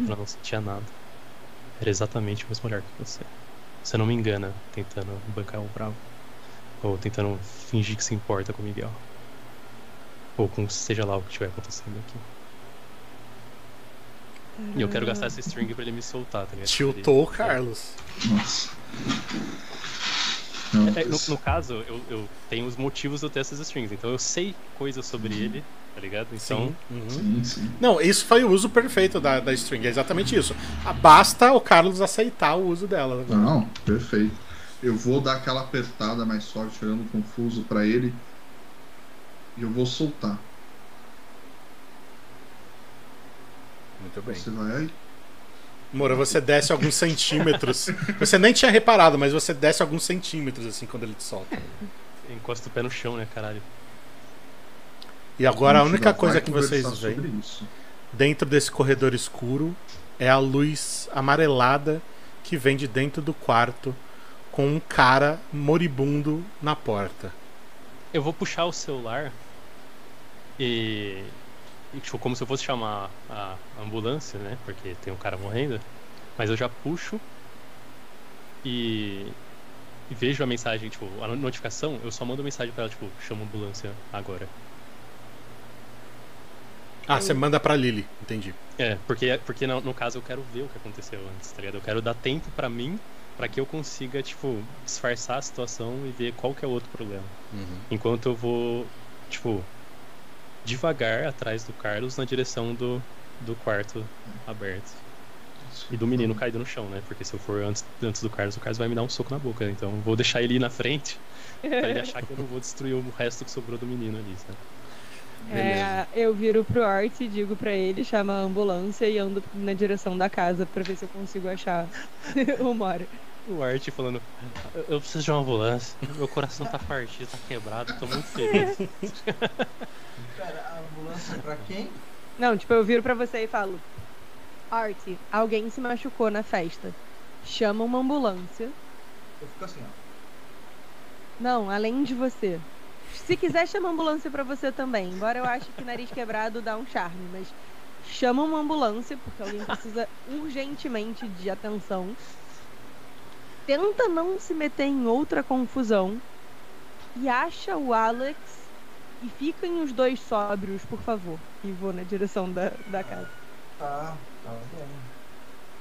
ela não sentia nada. Era exatamente o mesmo olhar que você. Você não me engana tentando bancar o bravo. Ou tentando fingir que se importa com o Miguel. Ou com seja lá o que estiver acontecendo aqui. E eu quero gastar essa string pra ele me soltar, tá ligado? Tiltou o Carlos. Nossa. Não, É, no, esse- no caso, eu, eu tenho os motivos de eu ter essas strings, então eu sei coisas sobre Uhum. ele, tá ligado? Então, Sim. Uhum. Sim, sim. Não, isso foi o uso perfeito da, da string. É exatamente isso. Ah, Basta o Carlos aceitar o uso dela. agora. Não, perfeito. Eu vou dar aquela apertada mais forte, olhando confuso pra ele. E eu vou soltar. Muito bem. Você vai. Moura, você desce alguns centímetros. Você nem tinha reparado, mas você desce alguns centímetros assim quando ele te solta. encosta o pé no chão, né, caralho? E agora a única coisa que vocês veem dentro desse corredor escuro é a luz amarelada que vem de dentro do quarto com um cara moribundo na porta. Eu vou puxar o celular e. tipo, como se eu fosse chamar a ambulância, né? Porque tem um cara morrendo. Mas eu já puxo e. e vejo a mensagem, tipo, a notificação, eu só mando mensagem pra ela, tipo, chama a ambulância agora. Ah, você manda pra Lily, entendi. É, porque, porque no, no caso eu quero ver o que aconteceu antes, tá ligado? Eu quero dar tempo pra mim, pra que eu consiga, tipo, disfarçar a situação e ver qual que é o outro problema. Uhum. Enquanto eu vou, tipo, devagar atrás do Carlos na direção do, do quarto aberto. E do menino caído no chão, né? Porque se eu for antes, antes do Carlos, o Carlos vai me dar um soco na boca. Então eu vou deixar ele ir na frente pra ele achar que eu não vou destruir o resto que sobrou do menino ali, sabe? É, eu viro pro Art e digo pra ele, chama a ambulância e ando na direção da casa pra ver se eu consigo achar o Mora. O Art falando, "Eu- preciso de uma ambulância, meu coração tá partido, tá quebrado, tô muito feliz. Pera, a ambulância é pra quem? Não, tipo, eu viro pra você e falo: Art, alguém se machucou na festa. Chama uma ambulância. Eu fico assim, ó. Não, além de você. Se quiser, chama ambulância pra você também. Embora eu ache que nariz quebrado dá um charme, mas chama uma ambulância porque alguém precisa urgentemente de atenção. Tenta não se meter em outra confusão e acha o Alex e fiquem os dois sóbrios, por favor. E vou na direção da, da casa. Tá, tá bem.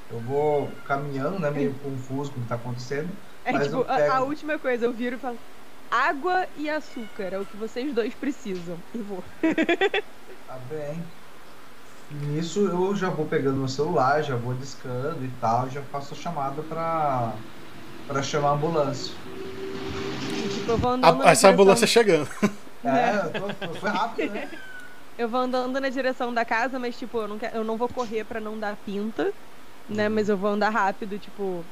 Eu vou caminhando, né? Meio confuso com o que tá acontecendo. É Mas tipo, eu a, pego- a última coisa, eu viro e falo: água e açúcar é o que vocês dois precisam. E vou. Tá bem. Nisso eu já vou pegando meu celular, já vou discando e tal, já faço a chamada pra, pra chamar a ambulância. E, tipo, eu vou andando A- na essa direção- ambulância chegando. É, eu tô, foi rápido, né? Eu vou andando na direção da casa, mas tipo, eu não, quero, eu não vou correr pra não dar pinta, né? Uhum. Mas eu vou andar rápido, tipo.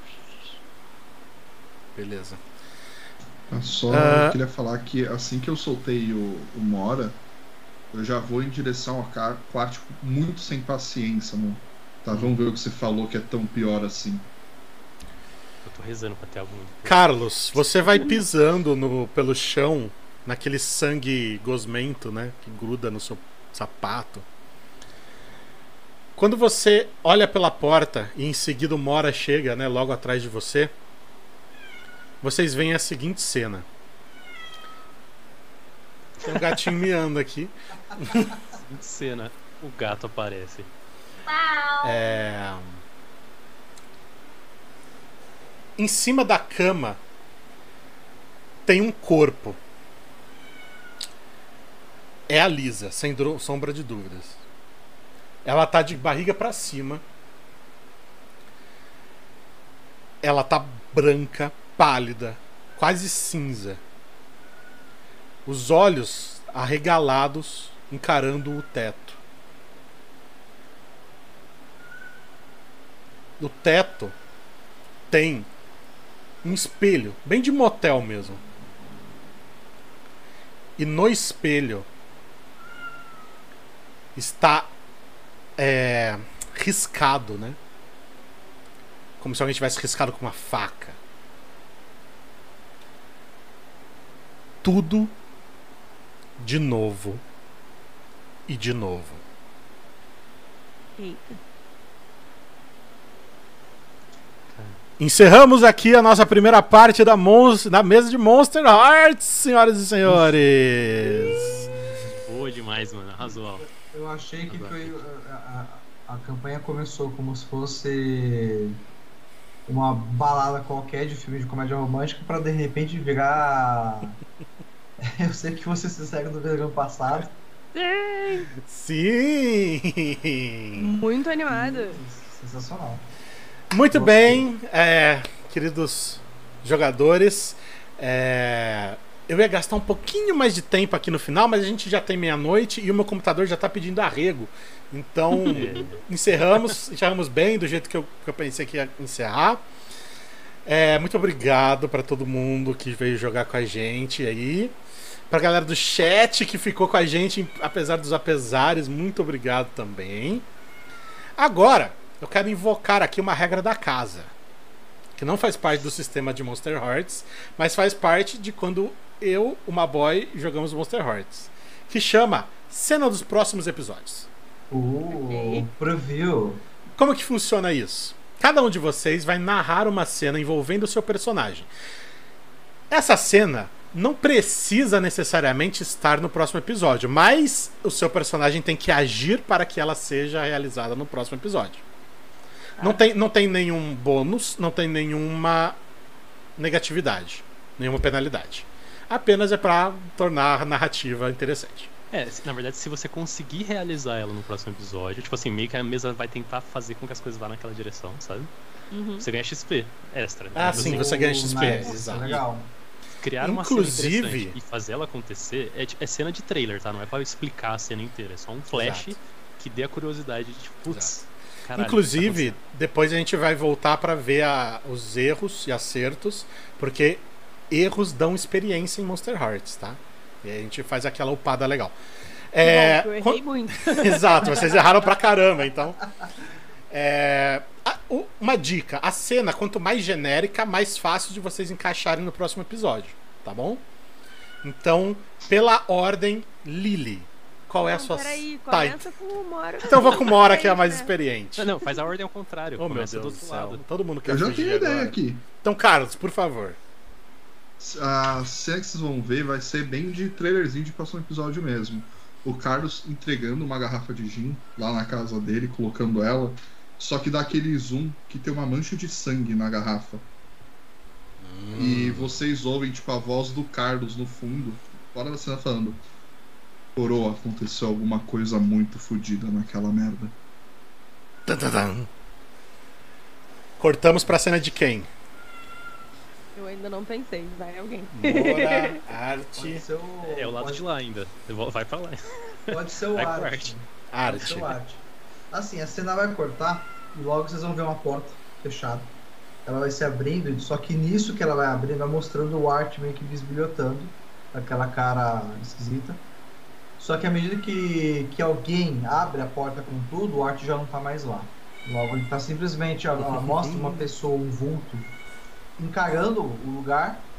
Beleza. Eu Só Ah. queria falar que assim que eu soltei o, o Mora, eu já vou em direção ao quarto muito sem paciência, mano. Tá, vamos ver o que você falou que é tão pior assim. Eu tô rezando pra ter algum. Carlos, você vai pisando no, pelo chão, naquele sangue gosmento, né? Que gruda no seu sapato. Quando você olha pela porta e em seguida o Mora chega, né? Logo atrás de você, vocês veem a seguinte cena. Tem um gatinho miando aqui. Cena, o gato aparece. É... Em cima da cama tem um corpo. É a Lisa, sem sombra de dúvidas. Ela tá de barriga pra cima. Ela tá branca, pálida, quase cinza. Os olhos arregalados, encarando o teto. No teto tem um espelho, bem de motel mesmo. E no espelho está é, riscado, né? Como se alguém tivesse riscado com uma faca. Tudo de novo e de novo. Eita. Encerramos aqui a nossa primeira parte da, da mesa de Monster Hearts, senhoras e senhores. Boa demais, mano. Arrasou. Eu achei que foi. A, a- a campanha começou como se fosse uma balada qualquer de filme de comédia romântica pra de repente virar. Eu sei que vocês fizeram no verão passado. Sim! Muito animada. Sensacional. Muito Gostei. bem, é, queridos jogadores. é, eu ia gastar um pouquinho mais de tempo aqui no final, mas a gente já tem meia-noite e o meu computador já tá pedindo arrego. Então, encerramos, encerramos bem, do jeito que eu, que eu pensei que ia encerrar. É, muito obrigado para todo mundo que veio jogar com a gente aí. Pra galera do chat que ficou com a gente, apesar dos apesares, muito obrigado também. Agora, eu quero invocar aqui uma regra da casa. que não faz parte do sistema de Monster Hearts, mas faz parte de quando eu, uma boy, jogamos Monster Hearts, que chama Cena dos próximos episódios. Uh, Ok. preview. Como que funciona isso? Cada um de vocês vai narrar uma cena envolvendo o seu personagem. Essa cena não precisa necessariamente estar no próximo episódio, mas o seu personagem tem que agir para que ela seja realizada no próximo episódio. Não, tem, não tem nenhum bônus, não tem nenhuma negatividade, nenhuma penalidade. Apenas é para tornar a narrativa interessante. É, na verdade, se você conseguir realizar ela no próximo episódio, tipo assim, meio que a mesa vai tentar fazer com que as coisas vá naquela direção, sabe? Uhum. Você ganha XP extra. né? Ah, Mas, sim, assim, você ganha XP, Nice, exato. Legal. Criar uma Inclusive- cena interessante e fazer ela acontecer é, tipo- é cena de trailer, tá? Não é pra explicar a cena inteira. É só um flash Exato. que dê a curiosidade de, tipo, putz, caralho. Inclusive, tá depois a gente vai voltar para ver a- os erros e acertos, porque erros dão experiência em Monster Hearts, tá? E aí a gente faz aquela upada legal. É, Bom, eu errei muito. Exato, vocês erraram pra caramba, então. É, a- o- uma dica: a cena, quanto mais genérica, mais fácil de vocês encaixarem no próximo episódio, tá bom? Então, pela ordem, Lily. Qual é a Não, sua. peraí, Tá, começa com o Mora. então eu vou com Mora, que é a mais Né? experiente. Não, não, faz a ordem ao contrário. Oh, meu Começa Deus do do outro céu. lado. Todo mundo quer Eu já tenho ideia agora. aqui. Então, Carlos, por favor. A cena que vocês vão ver vai ser bem de trailerzinho de próximo episódio mesmo. O Carlos entregando uma garrafa de gin lá na casa dele, colocando ela. Só que dá aquele zoom que tem uma mancha de sangue na garrafa. E vocês ouvem, tipo, a voz do Carlos no fundo, fora da cena falando. Coroa, aconteceu alguma coisa muito fodida naquela merda. Tan, tan, tan. Cortamos pra cena de quem? Eu ainda não pensei, vai alguém. Mora, Pode arte, ser o. É o lado pode, de lá ainda. Vai pra lá. Pode ser o Vai com arte. arte. Pode arte. ser o arte. Assim, a cena vai cortar e logo vocês vão ver uma porta fechada. Ela vai se abrindo, só que nisso que ela vai abrindo, vai mostrando o arte meio que bisbilhotando, aquela cara esquisita. Só que à medida que, que alguém abre a porta com tudo, o arte já não tá mais lá. Logo ele tá simplesmente, ó, ela mostra uma pessoa, um vulto, encarando o lugar,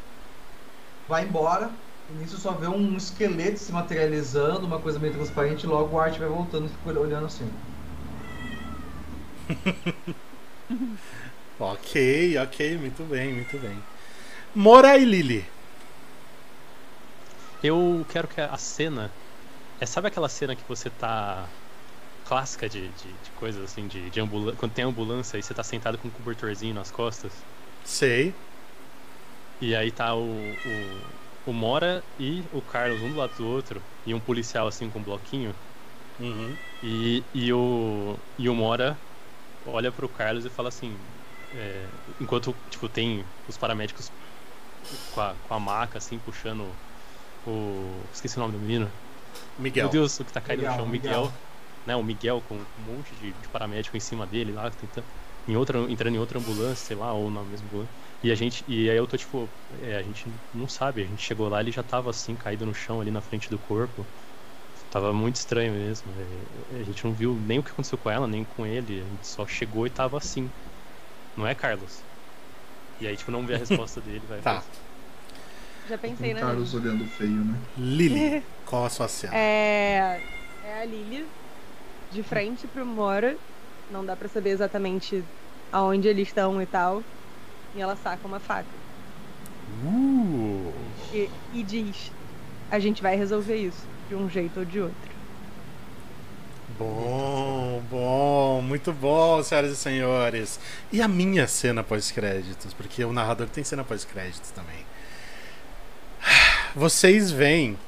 vai embora, e nisso só vê um esqueleto se materializando, uma coisa meio transparente, e logo o arte vai voltando e fica olhando assim. Ok, ok, muito bem, muito bem. Mora e Lily. Eu quero que a cena. É, sabe aquela cena que você tá. clássica de, de, de coisas assim, de, de ambulância. Quando tem ambulância e você tá sentado com um cobertorzinho nas costas. Sei. E aí tá o, o, o Mora e o Carlos um do lado do outro. E um policial assim com um bloquinho. Uhum. E, e, o, e o Mora olha pro Carlos e fala assim. é, enquanto tipo, tem os paramédicos com a, com a maca assim, puxando o. Esqueci o nome do menino. Miguel. Meu Deus, o que tá caindo Miguel, no chão, Miguel. Miguel. Né, o Miguel com um monte de, de paramédico em cima dele lá, tentando, em outra, entrando em outra ambulância, sei lá, ou na mesma ambulância. E a gente, e aí eu tô tipo, é, a gente não sabe, a gente chegou lá, ele já tava assim, caído no chão ali na frente do corpo. Tava muito estranho mesmo. é, a gente não viu nem o que aconteceu com ela, nem com ele. A gente só chegou e tava assim. Não é, Carlos? E aí, tipo, não vê a resposta dele, vai. Tá. Já pensei na Carlos olhando feio, né? Lily. Qual a sua cena? É, é a Lily de frente pro Mora. Não dá pra saber exatamente aonde eles estão e tal. E ela saca uma faca. Uh, E, e diz: A gente vai resolver isso, de um jeito ou de outro. bom, bom, muito bom, senhoras e senhores. E a minha cena pós-créditos? Porque o narrador tem cena pós-créditos também. Vocês veem.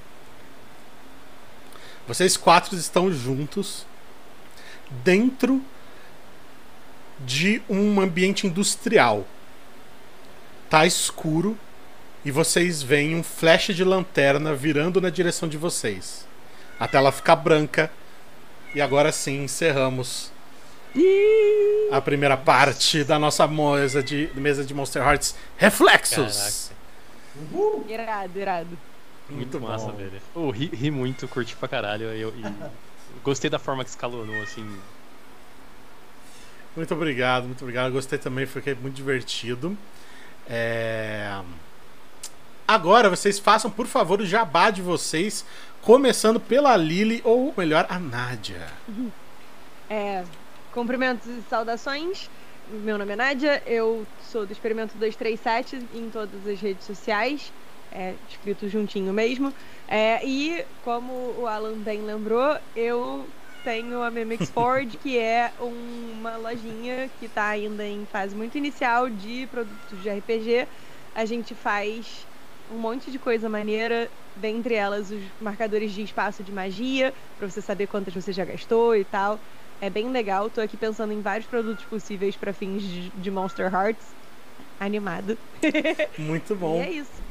Vocês quatro estão juntos dentro de um ambiente industrial. Tá escuro e vocês veem um flash de lanterna virando na direção de vocês. A tela fica branca e agora sim encerramos a primeira parte da nossa mesa de, mesa de Monster Hearts Reflexos. Caraca, Irado, irado. muito Muito massa, bom. velho. Eu ri, ri muito, curti pra caralho. Eu, e gostei da forma que escalonou, assim. Muito obrigado, muito obrigado. Gostei também, foi muito divertido. É... Agora vocês façam, por favor, o jabá de vocês, começando pela Lily, ou melhor, a Nádia. É, cumprimentos e saudações. Meu nome é Nádia, eu sou do Experimento 237 em todas as redes sociais, é, escrito juntinho mesmo. É, e, como o Alan bem lembrou, eu tenho a Mimix Ford, que é uma lojinha que está ainda em fase muito inicial de produtos de RPG. A gente faz um monte de coisa maneira, dentre elas os marcadores de espaço de magia, para você saber quantas você já gastou e tal. É bem legal. Tô aqui pensando em vários produtos possíveis para fins de, de Monster Hearts. Animado. Muito bom. E é isso.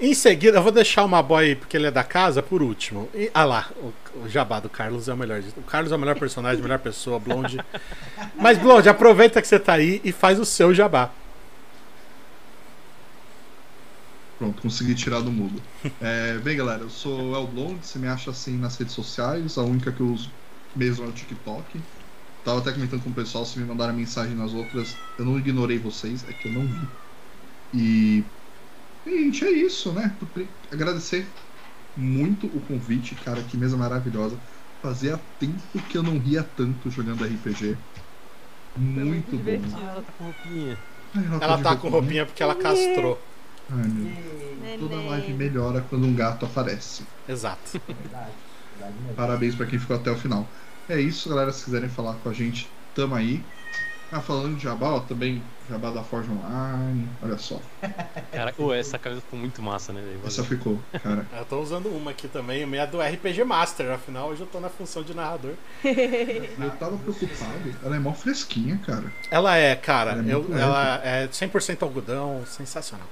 Em seguida, eu vou deixar uma boy, porque ele é da casa, por último. E, ah lá, o, o jabá do Carlos é o melhor. O Carlos é o melhor personagem, a melhor pessoa, Blonde. Mas, Blonde, aproveita que você tá aí e faz o seu jabá. Pronto, consegui tirar do mudo. É, bem, galera, eu sou o El Blonde, você me acha assim nas redes sociais, a única que eu uso mesmo é o TikTok. Tava até comentando com o pessoal, se me mandaram mensagem nas outras, eu não ignorei vocês, é que eu não vi. E. Gente, é isso, né? Agradecer muito o convite, cara, que mesa maravilhosa. Fazia tempo que eu não ria tanto jogando RPG. Muito, muito bom. Ah, ela tá com roupinha. Ai, Ela tá, de tá com roupinha porque ela castrou. Ai, meu Deus. Toda live melhora quando um gato aparece. Exato. Verdade, verdade. Parabéns pra quem ficou até o final. É isso, galera. Se quiserem falar com a gente, tamo aí. Ah, falando de Jabá, ó, também Jabá da Forge Online. Olha só. Cara, ô, essa camisa ficou muito massa, né, velho? Essa ficou, cara. Eu tô usando uma aqui também, a minha é do RPG Master, afinal hoje eu tô na função de narrador. Eu tava preocupado. Ela é mó fresquinha, cara. Ela é, cara, Ela é eu- ela é 100% algodão, sensacional.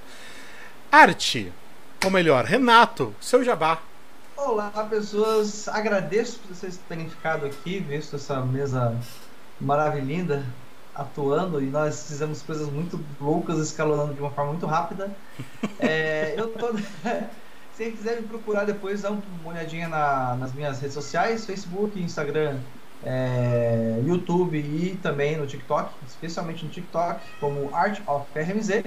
Arte, ou melhor, Renato, seu jabá. Olá, pessoas. Agradeço por vocês terem ficado aqui, visto essa mesa maravilhinda atuando e nós fizemos coisas muito loucas, escalonando de uma forma muito rápida. É, eu tô. Se quem quiser me procurar depois, dá uma olhadinha na- nas minhas redes sociais, Facebook, Instagram, é, YouTube e também no TikTok, especialmente no TikTok, como Art of RMZ.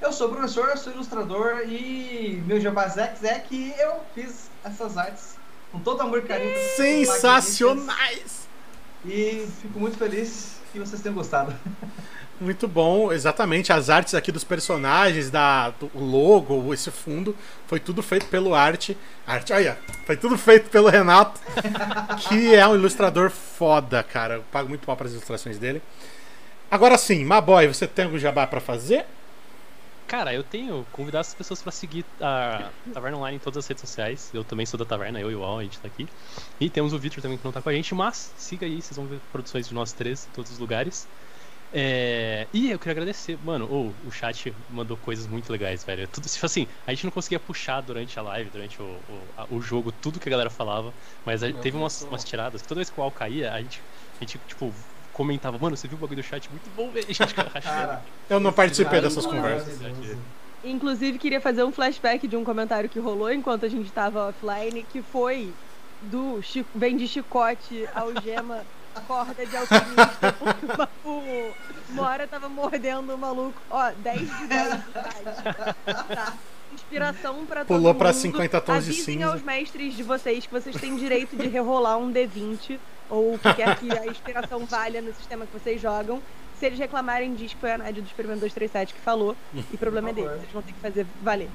Eu sou professor, sou ilustrador e meu jabá Zek Zek, eu fiz essas artes com todo amor e carinho. Sensacionais! E fico muito feliz que vocês tenham gostado. Muito bom, exatamente. As artes aqui dos personagens, da, do logo, esse fundo, foi tudo feito pelo Arte. Arte, olha, foi tudo feito pelo Renato, que é um ilustrador foda, cara. Eu pago muito pau para as ilustrações dele. Agora sim, Maboy, você tem algum jabá pra fazer? Cara, eu tenho convidar as pessoas pra seguir a Taverna Online em todas as redes sociais. Eu também sou da Taverna, eu e o Al, a gente tá aqui. E temos o Victor também que não tá com a gente, mas siga aí, vocês vão ver produções de nós três em todos os lugares. É, E eu queria agradecer, mano, ô, o chat mandou coisas muito legais, velho. Tudo, tipo assim, a gente não conseguia puxar durante a live, durante o, o, a- o jogo, tudo que a galera falava, mas a- teve umas, umas tiradas que toda vez que o Al caía, a gente, a gente, tipo, comentava, mano, você viu o bagulho do chat? Muito bom. A gente. Cara, Eu não participei dessas conversas. Inclusive, queria fazer um flashback de um comentário que rolou enquanto a gente tava offline, que foi do Chico, vem de chicote, algema, corda de alpinista, porque o Mora tava mordendo o maluco. Ó, 10 de 10 de idade. Tá. Inspiração pra todo Pulou pra mundo. 50 tons de Avisem cinza. aos mestres de vocês que vocês têm direito de rerolar um D20 ou o que quer que a inspiração valha no sistema que vocês jogam. Se eles reclamarem, diz que foi a Nádia do Experimento 237 que falou. E o problema é deles. Eles vão ter que fazer valer.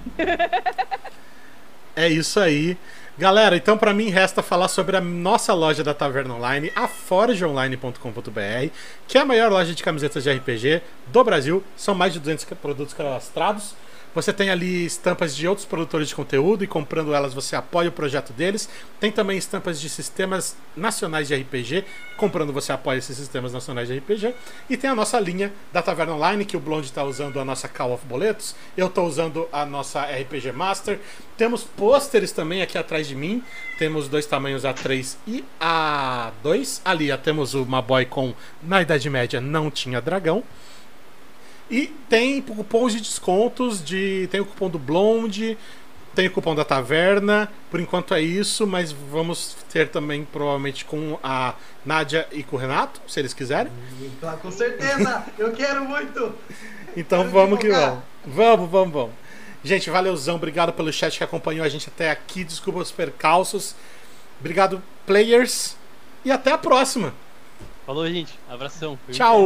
É isso aí. Galera, então pra mim resta falar sobre a nossa loja da Taverna Online, a forgeonline.com.br, que é a maior loja de camisetas de RPG do Brasil. São mais de 200 ca- produtos cadastrados. Você tem ali estampas de outros produtores de conteúdo e comprando elas você apoia o projeto deles. Tem também estampas de sistemas nacionais de RPG. Comprando você apoia esses sistemas nacionais de RPG. E tem a nossa linha da Taverna Online, que o Blonde está usando a nossa Call of Boletos. Eu estou usando a nossa RPG Master. Temos pôsteres também aqui atrás de mim. Temos dois tamanhos A3 e A2. Ali temos o Maboy com Na Idade Média não tinha dragão. E tem cupons de descontos, de tem o cupom do Blonde, Tem o cupom da taverna. Por enquanto é isso, mas vamos ter também, provavelmente, com a Nádia e com o Renato, se eles quiserem. Tá, com certeza! Eu quero muito! Então Quero vamos que vamos. Vamos, vamos, vamos. Gente, valeuzão. Obrigado pelo chat que acompanhou a gente até aqui. Desculpa os percalços. Obrigado, players. E até a próxima. Falou, gente. Abração. Tchau!